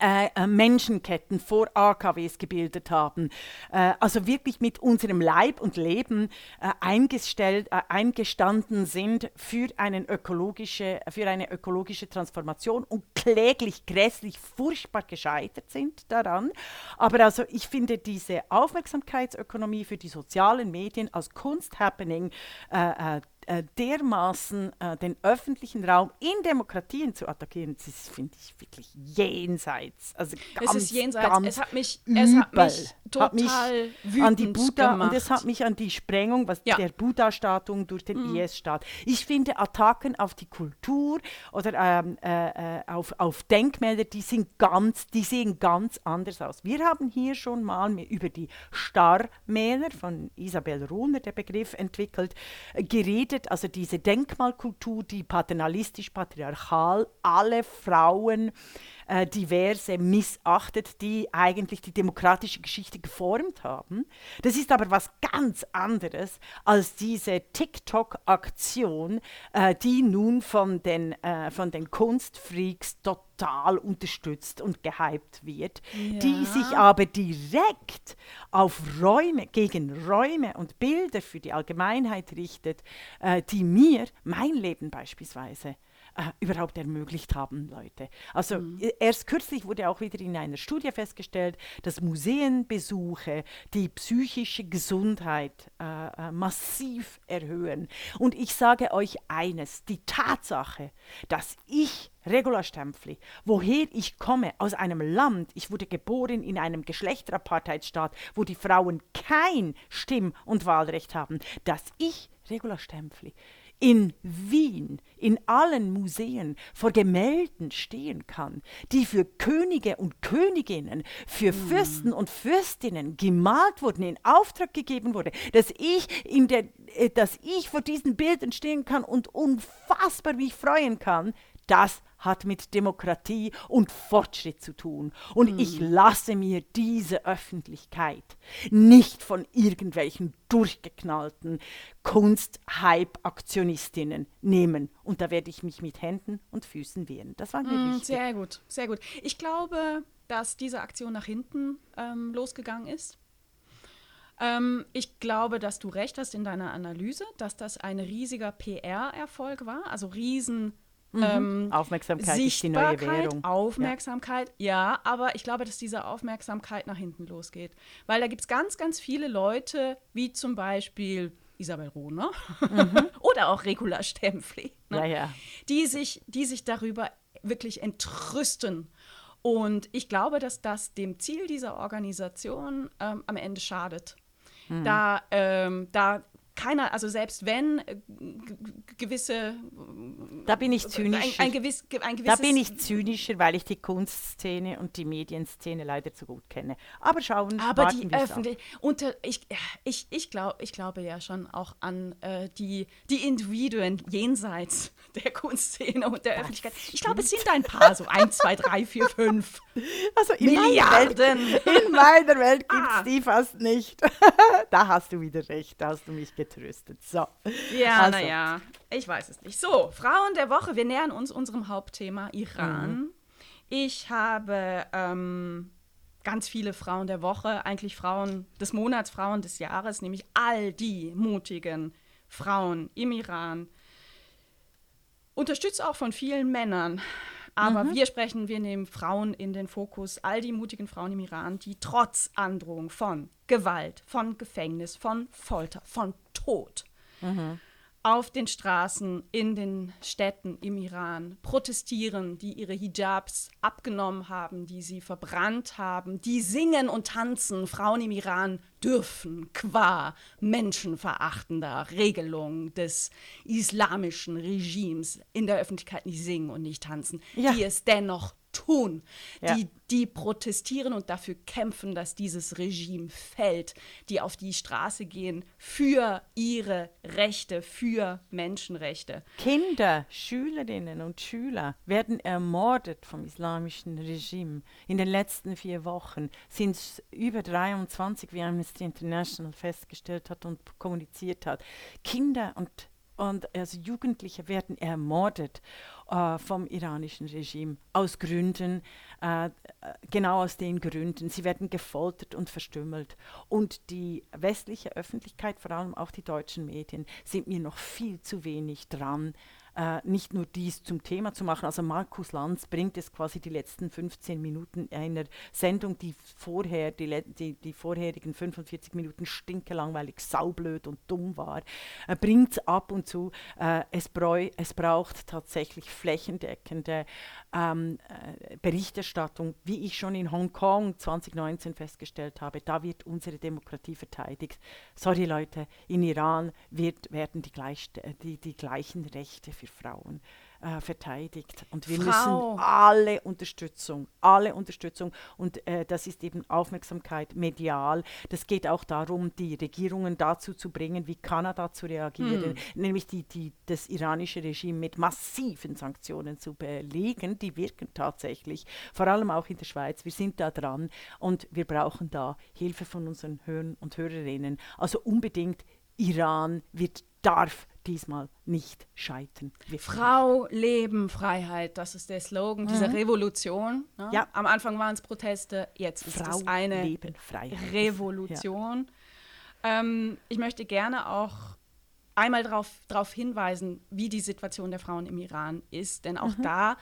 Äh, äh, Menschenketten vor AKWs gebildet haben, äh, also wirklich mit unserem Leib und Leben äh, eingestanden sind für, ökologische, für eine ökologische Transformation und kläglich, grässlich, furchtbar gescheitert sind daran. Aber also ich finde diese Aufmerksamkeitsökonomie für die sozialen Medien als Kunsthappening äh, dermaßen äh, den öffentlichen Raum in Demokratien zu attackieren, das finde ich, wirklich jenseits. Also ganz, es ist jenseits. ganz Es hat mich, es hat mich Hat mich total wütend an die Buddha gemacht. und es hat mich an die Sprengung was Ja. der Buddha-Statuen durch den IS-Staat. Ich finde Attacken auf die Kultur oder ähm, äh, äh, auf, auf Denkmäler, die sind ganz, die sehen ganz anders aus. Wir haben hier schon mal über die Starmäler von Isabel Ruhner, der Begriff entwickelt, äh, geredet. Also diese Denkmalkultur, die paternalistisch-patriarchal alle Frauen äh, diverse missachtet, die eigentlich die demokratische Geschichte geformt haben. Das ist aber was ganz anderes als diese TikTok-Aktion, äh, die nun von den, äh, von den Kunstfreaks total unterstützt und gehypt wird, die Ja. sich aber direkt auf Räume, gegen Räume und Bilder für die Allgemeinheit richtet, äh, die mir, mein Leben beispielsweise, äh, überhaupt ermöglicht haben, Leute. Also mhm. erst kürzlich wurde auch wieder in einer Studie festgestellt, dass Museenbesuche die psychische Gesundheit äh, äh, massiv erhöhen. Und ich sage euch eines, die Tatsache, dass ich Regula Stempfli, woher ich komme, aus einem Land, ich wurde geboren in einem Geschlechterapartheitsstaat, wo die Frauen kein Stimm- und Wahlrecht haben, dass ich, Regula Stempfli, in Wien, in allen Museen vor Gemälden stehen kann, die für Könige und Königinnen, für hm. Fürsten und Fürstinnen gemalt wurden, in Auftrag gegeben wurde, dass ich, in der, äh, dass ich vor diesen Bildern stehen kann und unfassbar mich freuen kann, das hat mit Demokratie und Fortschritt zu tun. Und mhm. ich lasse mir diese Öffentlichkeit nicht von irgendwelchen durchgeknallten Kunst-Hype-Aktionistinnen nehmen. Und da werde ich mich mit Händen und Füßen wehren. Das war mir wichtig. Sehr gut, sehr gut. Ich glaube, dass diese Aktion nach hinten ähm, losgegangen ist. Ähm, ich glaube, dass du recht hast in deiner Analyse, dass das ein riesiger PR-Erfolg war, also riesen Mhm. Ähm, Aufmerksamkeit ist die neue Währung. Aufmerksamkeit, ja. ja. aber ich glaube, dass diese Aufmerksamkeit nach hinten losgeht. Weil da gibt es ganz, ganz viele Leute, wie zum Beispiel Isabel Rohner mhm. oder auch Regula Stempfli, ne? ja, ja. Die, sich, die sich darüber wirklich entrüsten. Und ich glaube, dass das dem Ziel dieser Organisation ähm, am Ende schadet. Mhm. Da, ähm, da keiner, also selbst wenn äh, gewisse. Da bin ich zynischer. Ein, ein, gewiss, ein da bin ich zynischer, weil ich die Kunstszene und die Medienszene leider zu gut kenne. Aber schauen Aber die öffentliche. Unter, ich, ich, ich, glaub, ich glaube ja schon auch an äh, die, die Individuen jenseits der Kunstszene und der das Öffentlichkeit. Ich glaube, es sind ein paar, so ein, zwei, drei, vier, fünf. Also in Milliarden. Meiner Welt, in meiner Welt gibt es ah. die fast nicht. da hast du wieder recht, da hast du mich getröstet. So. Ja, also. naja, ich weiß es nicht. So, Frauen der Woche. Wir nähern uns unserem Hauptthema Iran. Mhm. Ich habe ähm, ganz viele Frauen der Woche, eigentlich Frauen des Monats, Frauen des Jahres, nämlich all die mutigen Frauen im Iran. Unterstützt auch von vielen Männern. Aber mhm. wir sprechen, wir nehmen Frauen in den Fokus, all die mutigen Frauen im Iran, die trotz Androhung von Gewalt, von Gefängnis, von Folter, von Tod mhm. auf den Straßen, in den Städten im Iran protestieren, die ihre Hijabs abgenommen haben, die sie verbrannt haben, die singen und tanzen. Frauen im Iran dürfen qua menschenverachtender Regelung des islamischen Regimes in der Öffentlichkeit nicht singen und nicht tanzen, ja. die es dennoch tun, ja. die, die protestieren und dafür kämpfen, dass dieses Regime fällt, die auf die Straße gehen für ihre Rechte, für Menschenrechte. Kinder, Schülerinnen und Schüler werden ermordet vom islamischen Regime. In den letzten vier Wochen sind es über 23, wie Amnesty International festgestellt hat und kommuniziert hat. Kinder und und also Jugendliche werden ermordet äh, vom iranischen Regime aus Gründen, äh, genau aus den Gründen. Sie werden gefoltert und verstümmelt. Und die westliche Öffentlichkeit, vor allem auch die deutschen Medien, sind mir noch viel zu wenig dran, äh, nicht nur dies zum Thema zu machen. Also Markus Lanz bringt es quasi die letzten 15 Minuten einer Sendung, die vorher, die, die, die vorherigen 45 Minuten stinkelangweilig, saublöd und dumm war, äh, bringt es ab und zu. Äh, es, bräu, es braucht tatsächlich flächendeckende ähm, äh, Berichterstattung, wie ich schon in Hongkong 2019 festgestellt habe. Da wird unsere Demokratie verteidigt. Sorry Leute, in Iran wird, werden die, gleich, die, die gleichen Rechte für Frauen äh, verteidigt. Und wir Frau. müssen alle Unterstützung, alle Unterstützung. Und äh, das ist eben Aufmerksamkeit medial. Das geht auch darum, die Regierungen dazu zu bringen, wie Kanada zu reagieren, hm. nämlich die, die, das iranische Regime mit massiven Sanktionen zu belegen. Die wirken tatsächlich, vor allem auch in der Schweiz. Wir sind da dran und wir brauchen da Hilfe von unseren Hörern und Hörerinnen. Also unbedingt, Iran wird darf diesmal nicht scheitern. Wirklich. Frau, Leben, Freiheit, das ist der Slogan dieser mhm. Revolution. Ne? Ja. Am Anfang waren es Proteste, jetzt ist Frau, es eine Leben, Freiheit. Revolution. Ja. Ähm, ich möchte gerne auch einmal darauf hinweisen, wie die Situation der Frauen im Iran ist. Denn auch mhm. da,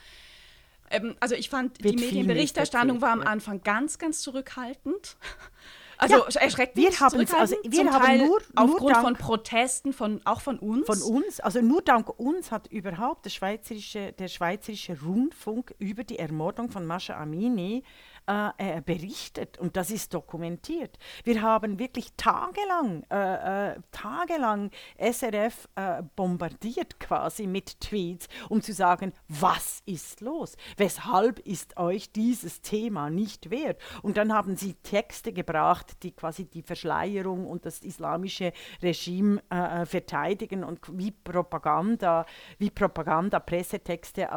ähm, also ich fand, Wird die Medienberichterstattung war am Anfang ganz, ganz zurückhaltend. Also ja, erschreckend. Wir haben also wir haben Teil nur, aufgrund dank, von Protesten von auch von uns. Von uns, also nur dank uns hat überhaupt der schweizerische der schweizerische Rundfunk über die Ermordung von Mascha Amini äh, äh, berichtet und das ist dokumentiert. Wir haben wirklich tagelang, äh, äh tagelang SRF äh, bombardiert quasi mit Tweets, um zu sagen, was ist los? Weshalb ist euch dieses Thema nicht wert? Und dann haben sie Texte gebracht, die quasi die Verschleierung und das islamische Regime äh, verteidigen und wie Propaganda, wie Propaganda Pressetexte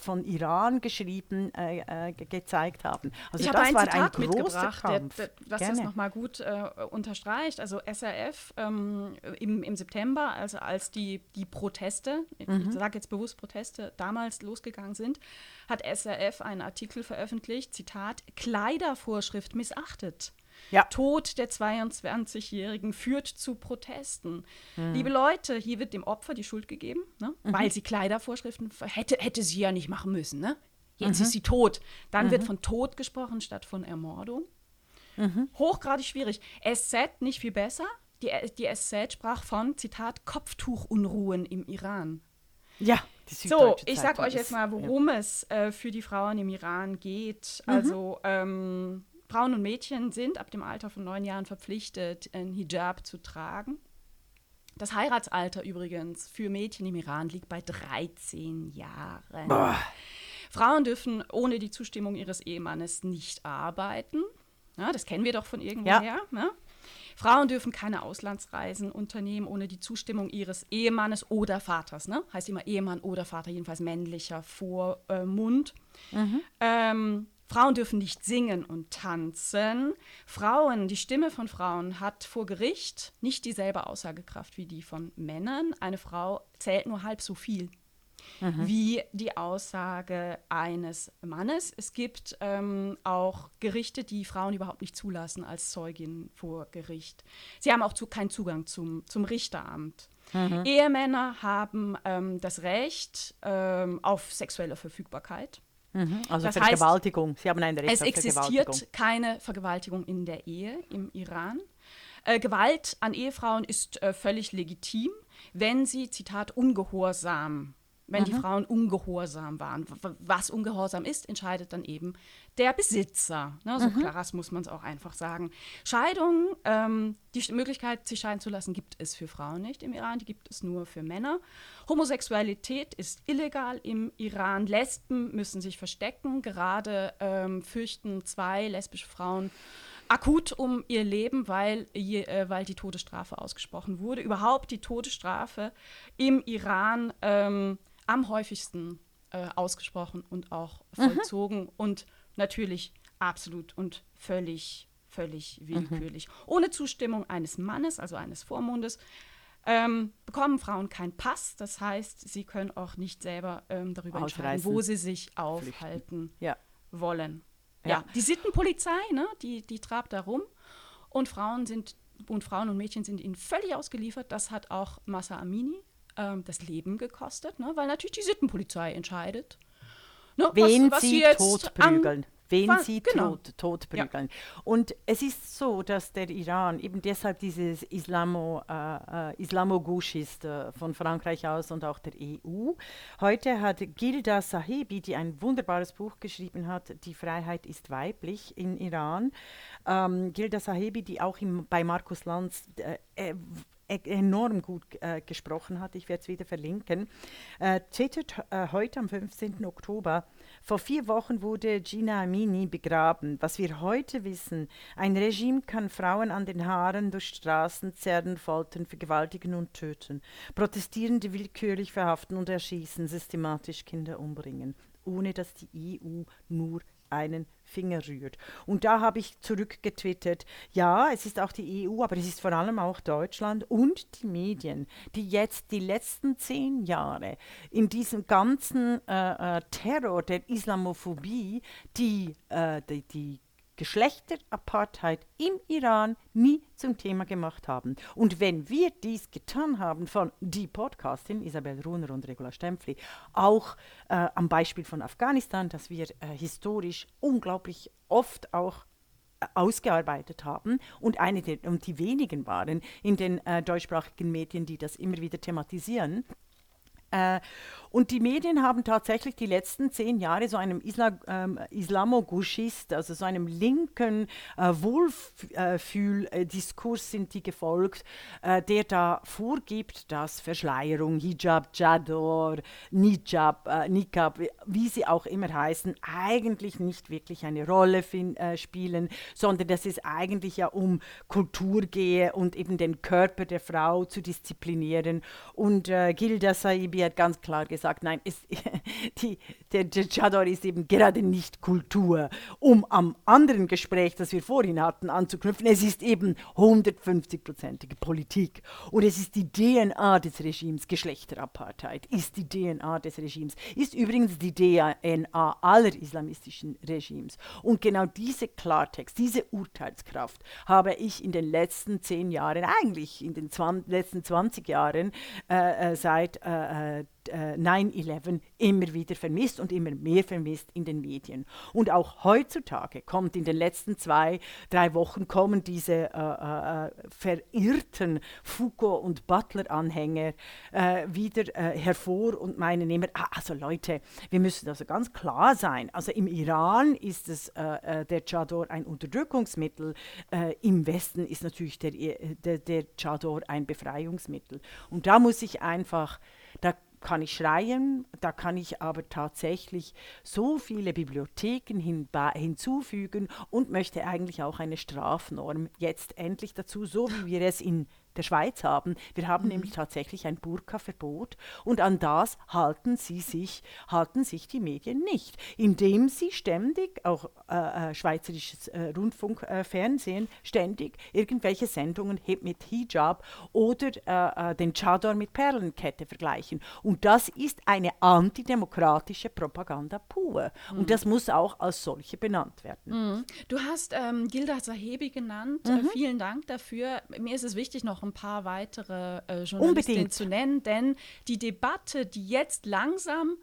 von Iran geschrieben gezeigt haben. Also ich habe ein Zitat ein mitgebracht, der, der, was Gerne. das nochmal gut äh, unterstreicht. Also SRF ähm, im, im September, also als die, die Proteste, mhm. ich sage jetzt bewusst Proteste, damals losgegangen sind, hat SRF einen Artikel veröffentlicht, Zitat, Kleidervorschrift missachtet. Ja. Tod der 22-Jährigen führt zu Protesten. Mhm. Liebe Leute, hier wird dem Opfer die Schuld gegeben, ne? mhm. weil sie Kleidervorschriften hätte, hätte sie ja nicht machen müssen. Ne? Jetzt mhm. ist sie tot. Dann mhm. wird von Tod gesprochen statt von Ermordung. Mhm. Hochgradig schwierig. SZ nicht viel besser. Die, die SZ sprach von, Zitat, Kopftuchunruhen im Iran. Ja, so, ich sag euch jetzt mal, worum ja. es äh, für die Frauen im Iran geht. Mhm. Also ähm, Frauen und Mädchen sind ab dem Alter von neun Jahren verpflichtet, ein Hijab zu tragen. Das Heiratsalter übrigens für Mädchen im Iran liegt bei 13 Jahren. Boah. Frauen dürfen ohne die Zustimmung ihres Ehemannes nicht arbeiten. Ja, das kennen wir doch von irgendwoher. Ja. Ne? Frauen dürfen keine Auslandsreisen unternehmen ohne die Zustimmung ihres Ehemannes oder Vaters. Ne? Heißt immer Ehemann oder Vater, jedenfalls männlicher Vormund. Äh, mhm. ähm, Frauen dürfen nicht singen und tanzen. Frauen, die Stimme von Frauen hat vor Gericht nicht dieselbe Aussagekraft wie die von Männern. Eine Frau zählt nur halb so viel mhm. wie die Aussage eines Mannes. Es gibt ähm, auch Gerichte, die Frauen überhaupt nicht zulassen als Zeugin vor Gericht. Sie haben auch zu, keinen Zugang zum, zum Richteramt. Mhm. Ehemänner haben ähm, das Recht ähm, auf sexuelle Verfügbarkeit. Mhm. Also das Vergewaltigung. Heißt, Sie haben ein Recht es auf existiert keine Vergewaltigung in der Ehe im Iran. Äh, Gewalt an Ehefrauen ist äh, völlig legitim, wenn sie, Zitat, ungehorsam wenn mhm. die Frauen ungehorsam waren. Was ungehorsam ist, entscheidet dann eben der Besitzer. Ne? So mhm. krass muss man es auch einfach sagen. Scheidung, ähm, die Möglichkeit, sich scheiden zu lassen, gibt es für Frauen nicht im Iran, die gibt es nur für Männer. Homosexualität ist illegal im Iran. Lesben müssen sich verstecken. Gerade ähm, fürchten zwei lesbische Frauen akut um ihr Leben, weil, äh, weil die Todesstrafe ausgesprochen wurde. Überhaupt die Todesstrafe im Iran ähm, am häufigsten äh, ausgesprochen und auch mhm. vollzogen mhm. und natürlich absolut und völlig, völlig willkürlich. Mhm. Ohne Zustimmung eines Mannes, also eines Vormundes, ähm, bekommen Frauen keinen Pass. Das heißt, sie können auch nicht selber ähm, darüber entscheiden, wo sie sich aufhalten ja. wollen. Ja. ja. die Sittenpolizei, ne, die, die trabt da rum und Frauen sind und Frauen und Mädchen sind ihnen völlig ausgeliefert. Das hat auch Massa Amini ähm, das Leben gekostet, ne? weil natürlich die Sittenpolizei entscheidet. Ne? Wen was, was sie totprügeln. Wen sie genau. tot, totprügeln. Ja. Und es ist so, dass der Iran eben deshalb dieses Islamo, äh, äh Islamogush ist äh, von Frankreich aus und auch der EU. Heute hat Gilda Sahebi, die ein wunderbares Buch geschrieben hat, Die Freiheit ist weiblich in Iran. Ähm, Gilda Sahebi, die auch im, bei Markus Lanz äh, äh enorm gut äh, gesprochen hat. Ich werde es wieder verlinken. Äh, twittert äh, heute am 15. Oktober. Vor vier Wochen wurde Gina Amini begraben. Was wir heute wissen, ein Regime kann Frauen an den Haaren durch Straßen zerren, foltern, vergewaltigen und töten. Protestierende willkürlich verhaften und erschießen, systematisch Kinder umbringen, ohne dass die EU nur einen Finger rührt. Und da habe ich zurückgetwittert, ja, es ist auch die EU, aber es ist vor allem auch Deutschland und die Medien, die jetzt die letzten zehn Jahre in diesem ganzen äh, äh, Terror der Islamophobie, die, äh, die, die Geschlechterapartheid im Iran nie zum Thema gemacht haben. Und wenn wir dies getan haben von die Podcastin Isabel Runer und Regula Stempfli, auch äh, am Beispiel von Afghanistan, dass wir äh, historisch unglaublich oft auch äh, ausgearbeitet haben und eine der, und die wenigen waren in den äh, deutschsprachigen Medien, die das immer wieder thematisieren. Äh, und die Medien haben tatsächlich die letzten zehn Jahre so einem Isla ähm, Islamoguschist, also so einem linken äh, Wohlfühldiskurs äh, sind die gefolgt, äh, der da vorgibt, dass Verschleierung, Hijab, Jador, Nijab, äh, Nikab, wie sie auch immer heißen, eigentlich nicht wirklich eine Rolle äh, spielen, sondern dass es eigentlich ja um Kultur gehe und eben den Körper der Frau zu disziplinieren. Und äh, Gilda Saibi hat ganz klar gesagt, nein, ist, die, der, der Chador ist eben gerade nicht Kultur. Um am anderen Gespräch, das wir vorhin hatten, anzuknüpfen, es ist eben 150-prozentige Politik. Und es ist die DNA des Regimes, Geschlechterapartheid ist die DNA des Regimes, ist übrigens die DNA aller islamistischen Regimes. Und genau diese Klartext, diese Urteilskraft habe ich in den letzten zehn Jahren, eigentlich in den 20, letzten 20 Jahren, äh, äh, seit äh, 9-11 äh, immer wieder vermisst und immer mehr vermisst in den Medien. Und auch heutzutage kommt in den letzten zwei, drei Wochen kommen diese äh, äh, verirrten Foucault- und Butler-Anhänger äh, wieder äh, hervor und meinen immer, ah, also Leute, wir müssen also ganz klar sein. Also im Iran ist es, der Chador ein Unterdrückungsmittel, im Westen ist natürlich der, der, der Chador ein Befreiungsmittel. Und da muss ich einfach, da kann ich schreien, da kann ich aber tatsächlich so viele Bibliotheken hinzufügen und möchte eigentlich auch eine Strafnorm jetzt endlich dazu, so wie wir es in der Schweiz haben. Wir haben mhm. nämlich tatsächlich ein Burka-Verbot und an das halten sie sich, halten sich die Medien nicht, indem sie ständig, auch äh, äh schweizerisches äh, Rundfunkfernsehen, äh, ständig irgendwelche Sendungen mit Hijab oder äh, äh, den Chador mit Perlenkette vergleichen. Und das ist eine antidemokratische Propaganda pur. Mhm. Und das muss auch als solche benannt werden. Mhm. Du hast ähm, Gilda Sahebi genannt. Mhm. vielen Dank dafür. Mir ist es wichtig, noch noch ein paar weitere äh, Journalistinnen zu nennen, denn die Debatte, die jetzt langsam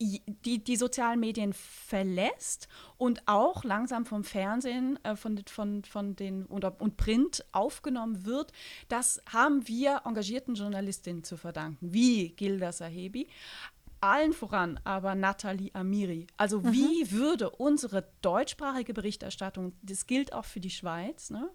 die, die sozialen Medien verlässt und auch langsam vom Fernsehen, äh, von, von, von den oder, und Print aufgenommen wird, das haben wir engagierten Journalistinnen zu verdanken, wie Gilda Sahebi. Allen voran aber Nathalie Amiri. Also mhm. wie würde unsere deutschsprachige Berichterstattung, das gilt auch für die Schweiz, ne?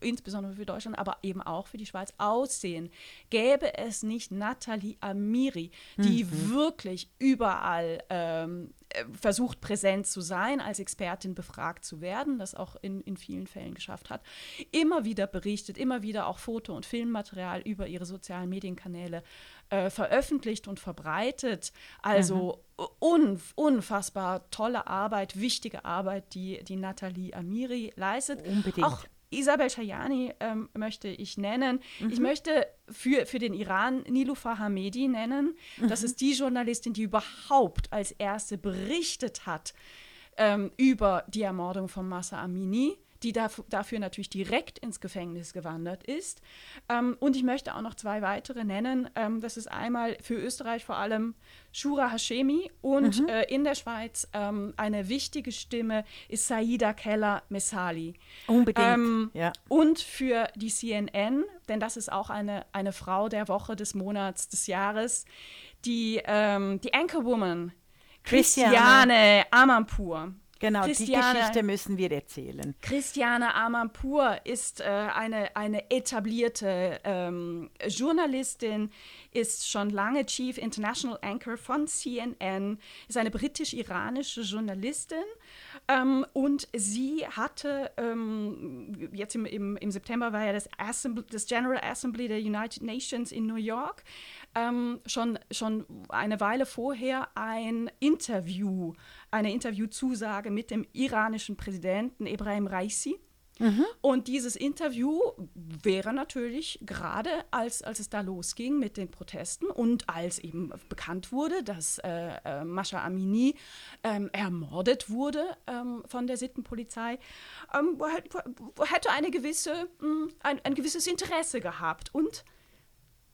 Insbesondere für Deutschland, aber eben auch für die Schweiz aussehen, gäbe es nicht Nathalie Amiri, die mhm. wirklich überall ähm, äh, versucht präsent zu sein, als Expertin befragt zu werden, das auch in, in vielen Fällen geschafft hat, immer wieder berichtet, immer wieder auch Foto- und Filmmaterial über ihre sozialen Medienkanäle äh, veröffentlicht und verbreitet. Also mhm. un, unfassbar tolle Arbeit, wichtige Arbeit, die, die Nathalie Amiri leistet. Unbedingt. Auch Isabel Shayani ähm, möchte ich nennen. Mhm. Ich möchte für, für den Iran Nilufar Hamedi nennen. Mhm. Das ist die Journalistin, die überhaupt als erste berichtet hat ähm, über die Ermordung von Massa Amini die dafür natürlich direkt ins Gefängnis gewandert ist. Ähm, und ich möchte auch noch zwei weitere nennen. Ähm, das ist einmal für Österreich vor allem Shura Hashemi und mhm. äh, in der Schweiz ähm, eine wichtige Stimme ist Saida Keller Messali. Unbedingt. Ähm, ja. Und für die CNN, denn das ist auch eine, eine Frau der Woche, des Monats, des Jahres, die, ähm, die Anchorwoman Christiane, Christiane Amanpour. Genau, Christiane, die Geschichte müssen wir erzählen. Christiane Amanpour ist äh, eine, eine etablierte ähm, Journalistin, ist schon lange Chief International Anchor von CNN, ist eine britisch-iranische Journalistin ähm, und sie hatte, ähm, jetzt im, im, im September war ja das, Assembly, das General Assembly der United Nations in New York, ähm, schon, schon eine Weile vorher ein Interview, eine Interviewzusage mit dem iranischen Präsidenten Ibrahim Raisi Mhm. Und dieses Interview wäre natürlich gerade, als, als es da losging mit den Protesten und als eben bekannt wurde, dass äh, äh, Mascha Amini ähm, ermordet wurde ähm, von der Sittenpolizei, ähm, hätte eine gewisse, hm, ein, ein gewisses Interesse gehabt. Und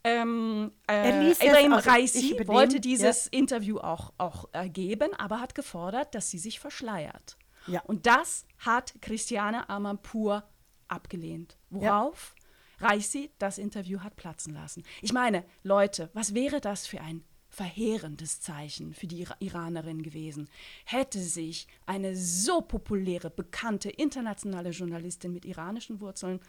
ähm, äh, Ibrahim also Raisi wollte dieses ja. Interview auch, auch äh, geben, aber hat gefordert, dass sie sich verschleiert. Ja. Und das hat Christiane Amanpour abgelehnt. Worauf ja. Raisi das Interview hat platzen lassen. Ich meine, Leute, was wäre das für ein verheerendes Zeichen für die Iranerin gewesen, hätte sich eine so populäre, bekannte internationale Journalistin mit iranischen Wurzeln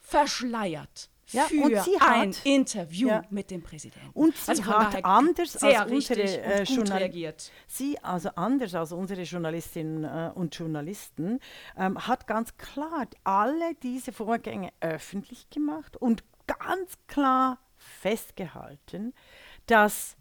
verschleiert ja, für ein Interview ja. mit dem Präsidenten. Und sie also hat anders als unsere äh, Journalisten, sie also anders als unsere Journalistinnen äh, und Journalisten ähm, hat ganz klar alle diese Vorgänge öffentlich gemacht und ganz klar festgehalten, dass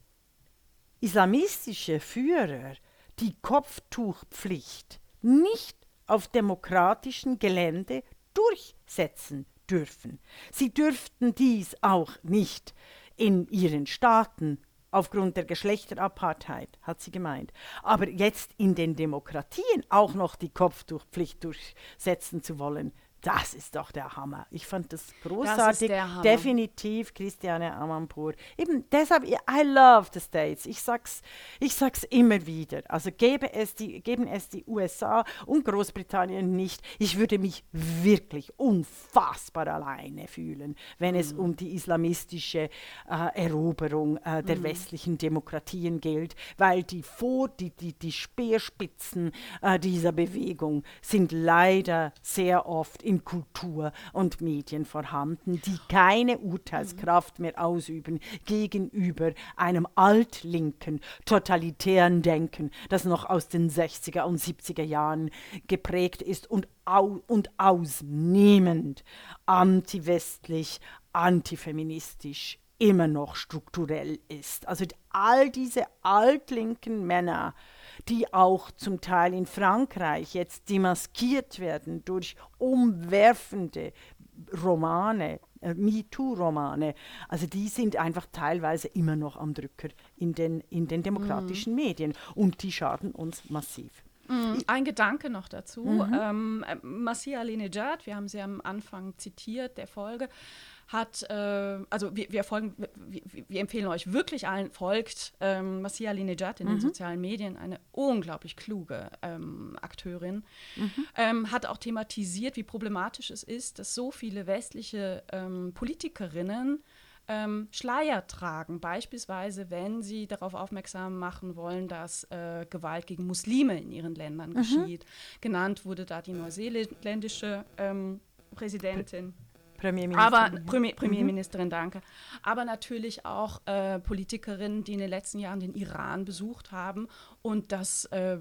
islamistische Führer die Kopftuchpflicht nicht auf demokratischem Gelände durchsetzen dürfen. Sie dürften dies auch nicht in ihren Staaten aufgrund der Geschlechterapartheit, hat sie gemeint. Aber jetzt in den Demokratien auch noch die Kopftuchpflicht durchsetzen zu wollen, das ist doch der Hammer. Ich fand das großartig. Das Definitiv Christiane Amanpour. Eben deshalb, I love the States. Ich sag's, ich sag's immer wieder. Also gäbe es die, geben es die USA und Großbritannien nicht, ich würde mich wirklich unfassbar alleine fühlen, wenn mhm. es um die islamistische äh, Eroberung äh, der mhm. westlichen Demokratien gilt, weil die vor, die, die, die Speerspitzen äh, dieser Bewegung sind leider sehr oft in Kultur und Medien vorhanden, die keine Urteilskraft mehr ausüben gegenüber einem altlinken, totalitären Denken, das noch aus den 60er und 70er Jahren geprägt ist und, au und ausnehmend antiwestlich, antifeministisch immer noch strukturell ist. Also all diese altlinken Männer, die auch zum Teil in Frankreich jetzt demaskiert werden durch umwerfende Romane, äh, MeToo-Romane. Also die sind einfach teilweise immer noch am Drücker in den, in den demokratischen mhm. Medien und die schaden uns massiv. Mhm. Ein Gedanke noch dazu. Mhm. Ähm, Masih Alinejad, wir haben sie am Anfang zitiert, der Folge, hat, äh, also wir, wir folgen, wir, wir, empfehlen euch wirklich allen, folgt ähm, Masih Alinejad in mhm. den sozialen Medien, eine unglaublich kluge ähm, Akteurin, mhm. ähm, hat auch thematisiert, wie problematisch es ist, dass so viele westliche ähm, Politikerinnen ähm, Schleier tragen, beispielsweise wenn sie darauf aufmerksam machen wollen, dass äh, Gewalt gegen Muslime in ihren Ländern mhm. geschieht. Genannt wurde da die neuseeländische ähm, Präsidentin. Premierministerin. Aber Premier, Premierministerin, mhm. danke. Aber natürlich auch äh, Politikerinnen, die in den letzten Jahren den Iran besucht haben und das äh,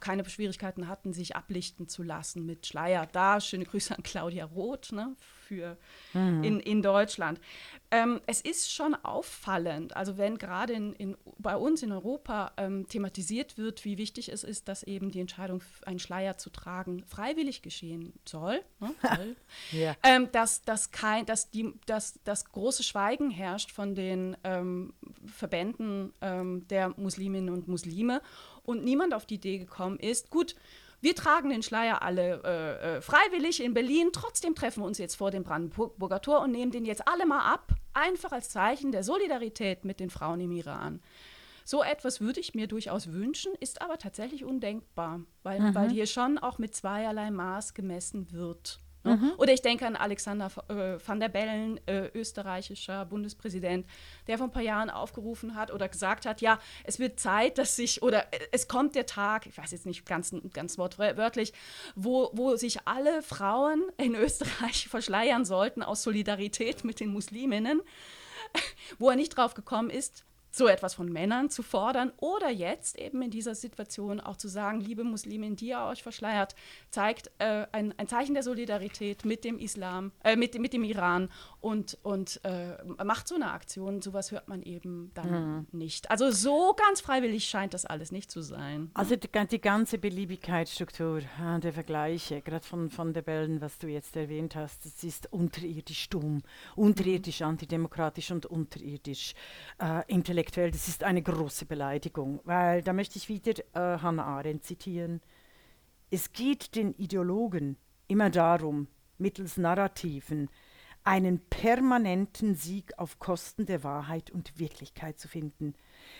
keine Schwierigkeiten hatten, sich ablichten zu lassen mit Schleier. Da schöne Grüße an Claudia Roth ne, für mhm. in, in Deutschland. Ähm, es ist schon auffallend, also wenn gerade in, in, bei uns in Europa ähm, thematisiert wird, wie wichtig es ist, dass eben die Entscheidung, einen Schleier zu tragen, freiwillig geschehen soll, ne, soll ja. ähm, dass, dass, kein, dass, die, dass das große Schweigen herrscht von den ähm, Verbänden ähm, der Musliminnen und Muslime und niemand auf die Idee gekommen ist, gut, wir tragen den Schleier alle äh, äh, freiwillig in Berlin. Trotzdem treffen wir uns jetzt vor dem Brandenburger Tor und nehmen den jetzt alle mal ab, einfach als Zeichen der Solidarität mit den Frauen im Iran. So etwas würde ich mir durchaus wünschen, ist aber tatsächlich undenkbar, weil, mhm. weil hier schon auch mit zweierlei Maß gemessen wird. Ne? Mhm. Oder ich denke an Alexander äh, van der Bellen, äh, österreichischer Bundespräsident, der vor ein paar Jahren aufgerufen hat oder gesagt hat, ja, es wird Zeit, dass sich, oder äh, es kommt der Tag, ich weiß jetzt nicht ganz, ganz wortwörtlich, wo, wo sich alle Frauen in Österreich verschleiern sollten aus Solidarität mit den Musliminnen, wo er nicht drauf gekommen ist, so etwas von Männern zu fordern oder jetzt eben in dieser Situation auch zu sagen, liebe Muslimin, die ihr euch verschleiert, zeigt äh, ein, ein, Zeichen der Solidarität mit dem Islam, äh, mit, mit dem Iran und, und äh, macht so eine Aktion. Sowas hört man eben dann mhm. nicht. Also so ganz freiwillig scheint das alles nicht zu sein. Also die, die ganze Beliebigkeitsstruktur äh, der Vergleiche, gerade von, von der Bällen, was du jetzt erwähnt hast, das ist unterirdisch dumm, unterirdisch mhm. antidemokratisch und unterirdisch äh, intellektuell intellektuell, das ist eine große Beleidigung, weil da möchte ich wieder äh, Hannah Arendt zitieren. Es geht den Ideologen immer darum, mittels Narrativen einen permanenten Sieg auf Kosten der Wahrheit und Wirklichkeit zu finden.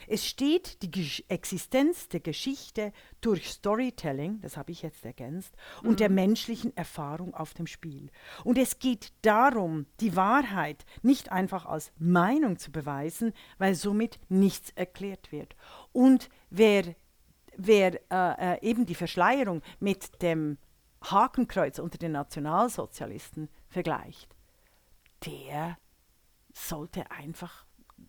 Es steht die Gesch Existenz der Geschichte durch Storytelling, das habe ich jetzt ergänzt, mhm. und der mhm. menschlichen Erfahrung auf dem Spiel. Und es geht darum, die Wahrheit nicht einfach als Meinung zu beweisen, weil somit nichts erklärt wird. Und wer, wer äh, äh, eben die Verschleierung mit dem Hakenkreuz unter den Nationalsozialisten vergleicht, der sollte einfach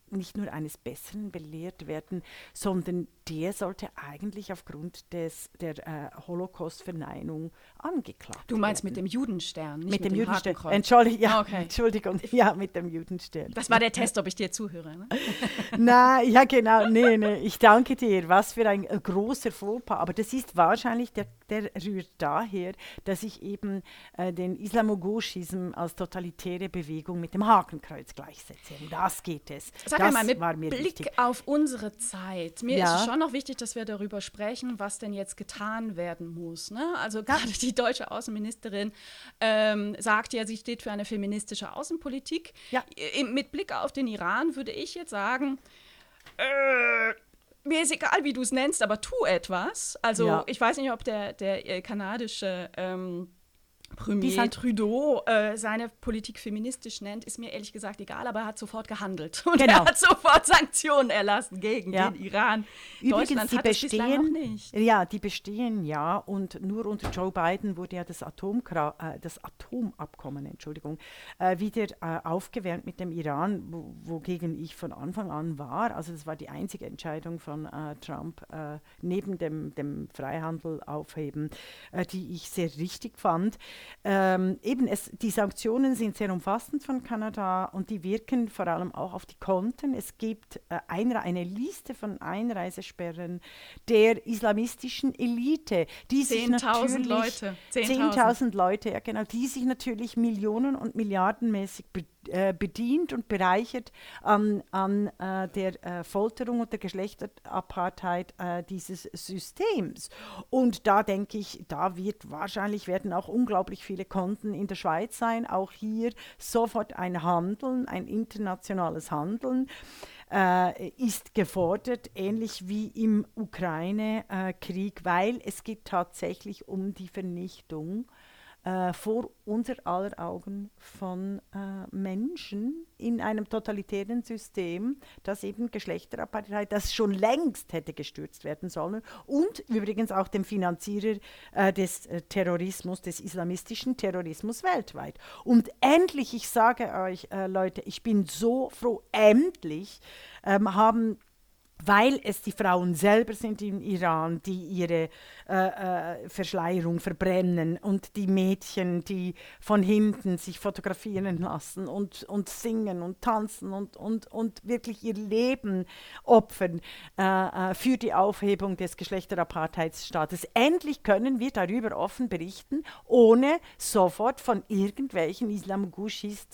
nicht nur eines Besseren belehrt werden, sondern der sollte eigentlich aufgrund des, der äh, Holocaust-Verneinung angeklagt Du meinst werden. mit dem Judenstern, nicht mit, mit dem, dem Judenstern. Entschuldigung, ja, okay. Entschuldigung, ja, mit dem Judenstern. Das war der Test, ob ich dir zuhöre. Ne? Na, ja, genau, nee, nee, ich danke dir. Was für ein äh, großer Fauxpas. Aber das ist wahrscheinlich, der, der rührt daher, dass ich eben äh, den Islamogoschism als totalitäre Bewegung mit dem Hakenkreuz gleichsetze. Um das geht es. Sag das mal, mit Blick wichtig. auf unsere Zeit. Mir ja. ist schon noch wichtig, dass wir darüber sprechen, was denn jetzt getan werden muss. Ne? Also gerade die deutsche Außenministerin ähm, sagt ja, sie steht für eine feministische Außenpolitik. Ja. Mit Blick auf den Iran würde ich jetzt sagen, äh, mir ist egal, wie du es nennst, aber tu etwas. Also ja. ich weiß nicht, ob der, der äh, kanadische ähm, Premier Trudeau äh, seine Politik feministisch nennt, ist mir ehrlich gesagt egal, aber er hat sofort gehandelt und genau. er hat sofort Sanktionen erlassen gegen ja. den Iran. Übrigens, die bestehen, Ja, die bestehen ja und nur unter Joe Biden wurde ja das, Atomkra äh, das Atomabkommen Entschuldigung, äh, wieder äh, aufgewärmt mit dem Iran, wo, wogegen ich von Anfang an war. Also das war die einzige Entscheidung von äh, Trump äh, neben dem, dem Freihandel aufheben, die ich sehr richtig fand. Ähm, eben, es, die Sanktionen sind sehr umfassend von Kanada und die wirken vor allem auch auf die Konten. Es gibt äh, eine, eine Liste von Einreisesperren der islamistischen Elite, die 10.000 Leute. 10.000 10 Leute, ja genau, die sich natürlich millionen- und milliardenmäßig beteiligen äh, bedient und bereichert an, an äh, der äh, Folterung und der Geschlechterapartheit äh, dieses Systems. Und da denke ich, da wird wahrscheinlich werden auch unglaublich viele Konten in der Schweiz sein. Auch hier sofort ein Handeln, ein internationales Handeln ist gefordert, ähnlich wie im Ukraine-Krieg, weil es geht tatsächlich um die Vernichtung äh, vor unser aller Augen von äh, Menschen in einem totalitären System, das eben Geschlechterapartheid, das schon längst hätte gestürzt werden sollen und übrigens auch dem Finanzierer äh, des äh, Terrorismus, des islamistischen Terrorismus weltweit. Und endlich, ich sage euch, äh, Leute, ich bin so froh, endlich ähm, haben weil es die Frauen selber sind im Iran, die ihre äh, äh, Verschleierung verbrennen und die Mädchen, die von hinten sich fotografieren lassen und, und singen und tanzen und, und, und wirklich ihr Leben opfern äh, äh für die Aufhebung des Geschlechterapartheidsstaates. Endlich können wir darüber offen berichten, ohne sofort von irgendwelchen Islamogushis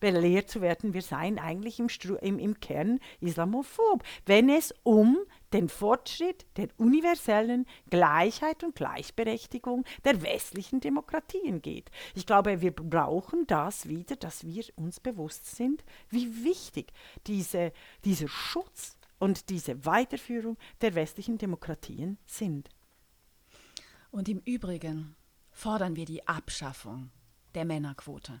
belehrt zu werden. Wir seien eigentlich im, im, im Kern islamophob. Wenn es es um den Fortschritt der universellen Gleichheit und Gleichberechtigung der westlichen Demokratien geht. Ich glaube, wir brauchen das wieder, dass wir uns bewusst sind, wie wichtig diese, dieser Schutz und diese Weiterführung der westlichen Demokratien sind. Und im Übrigen fordern wir die Abschaffung der Männerquote.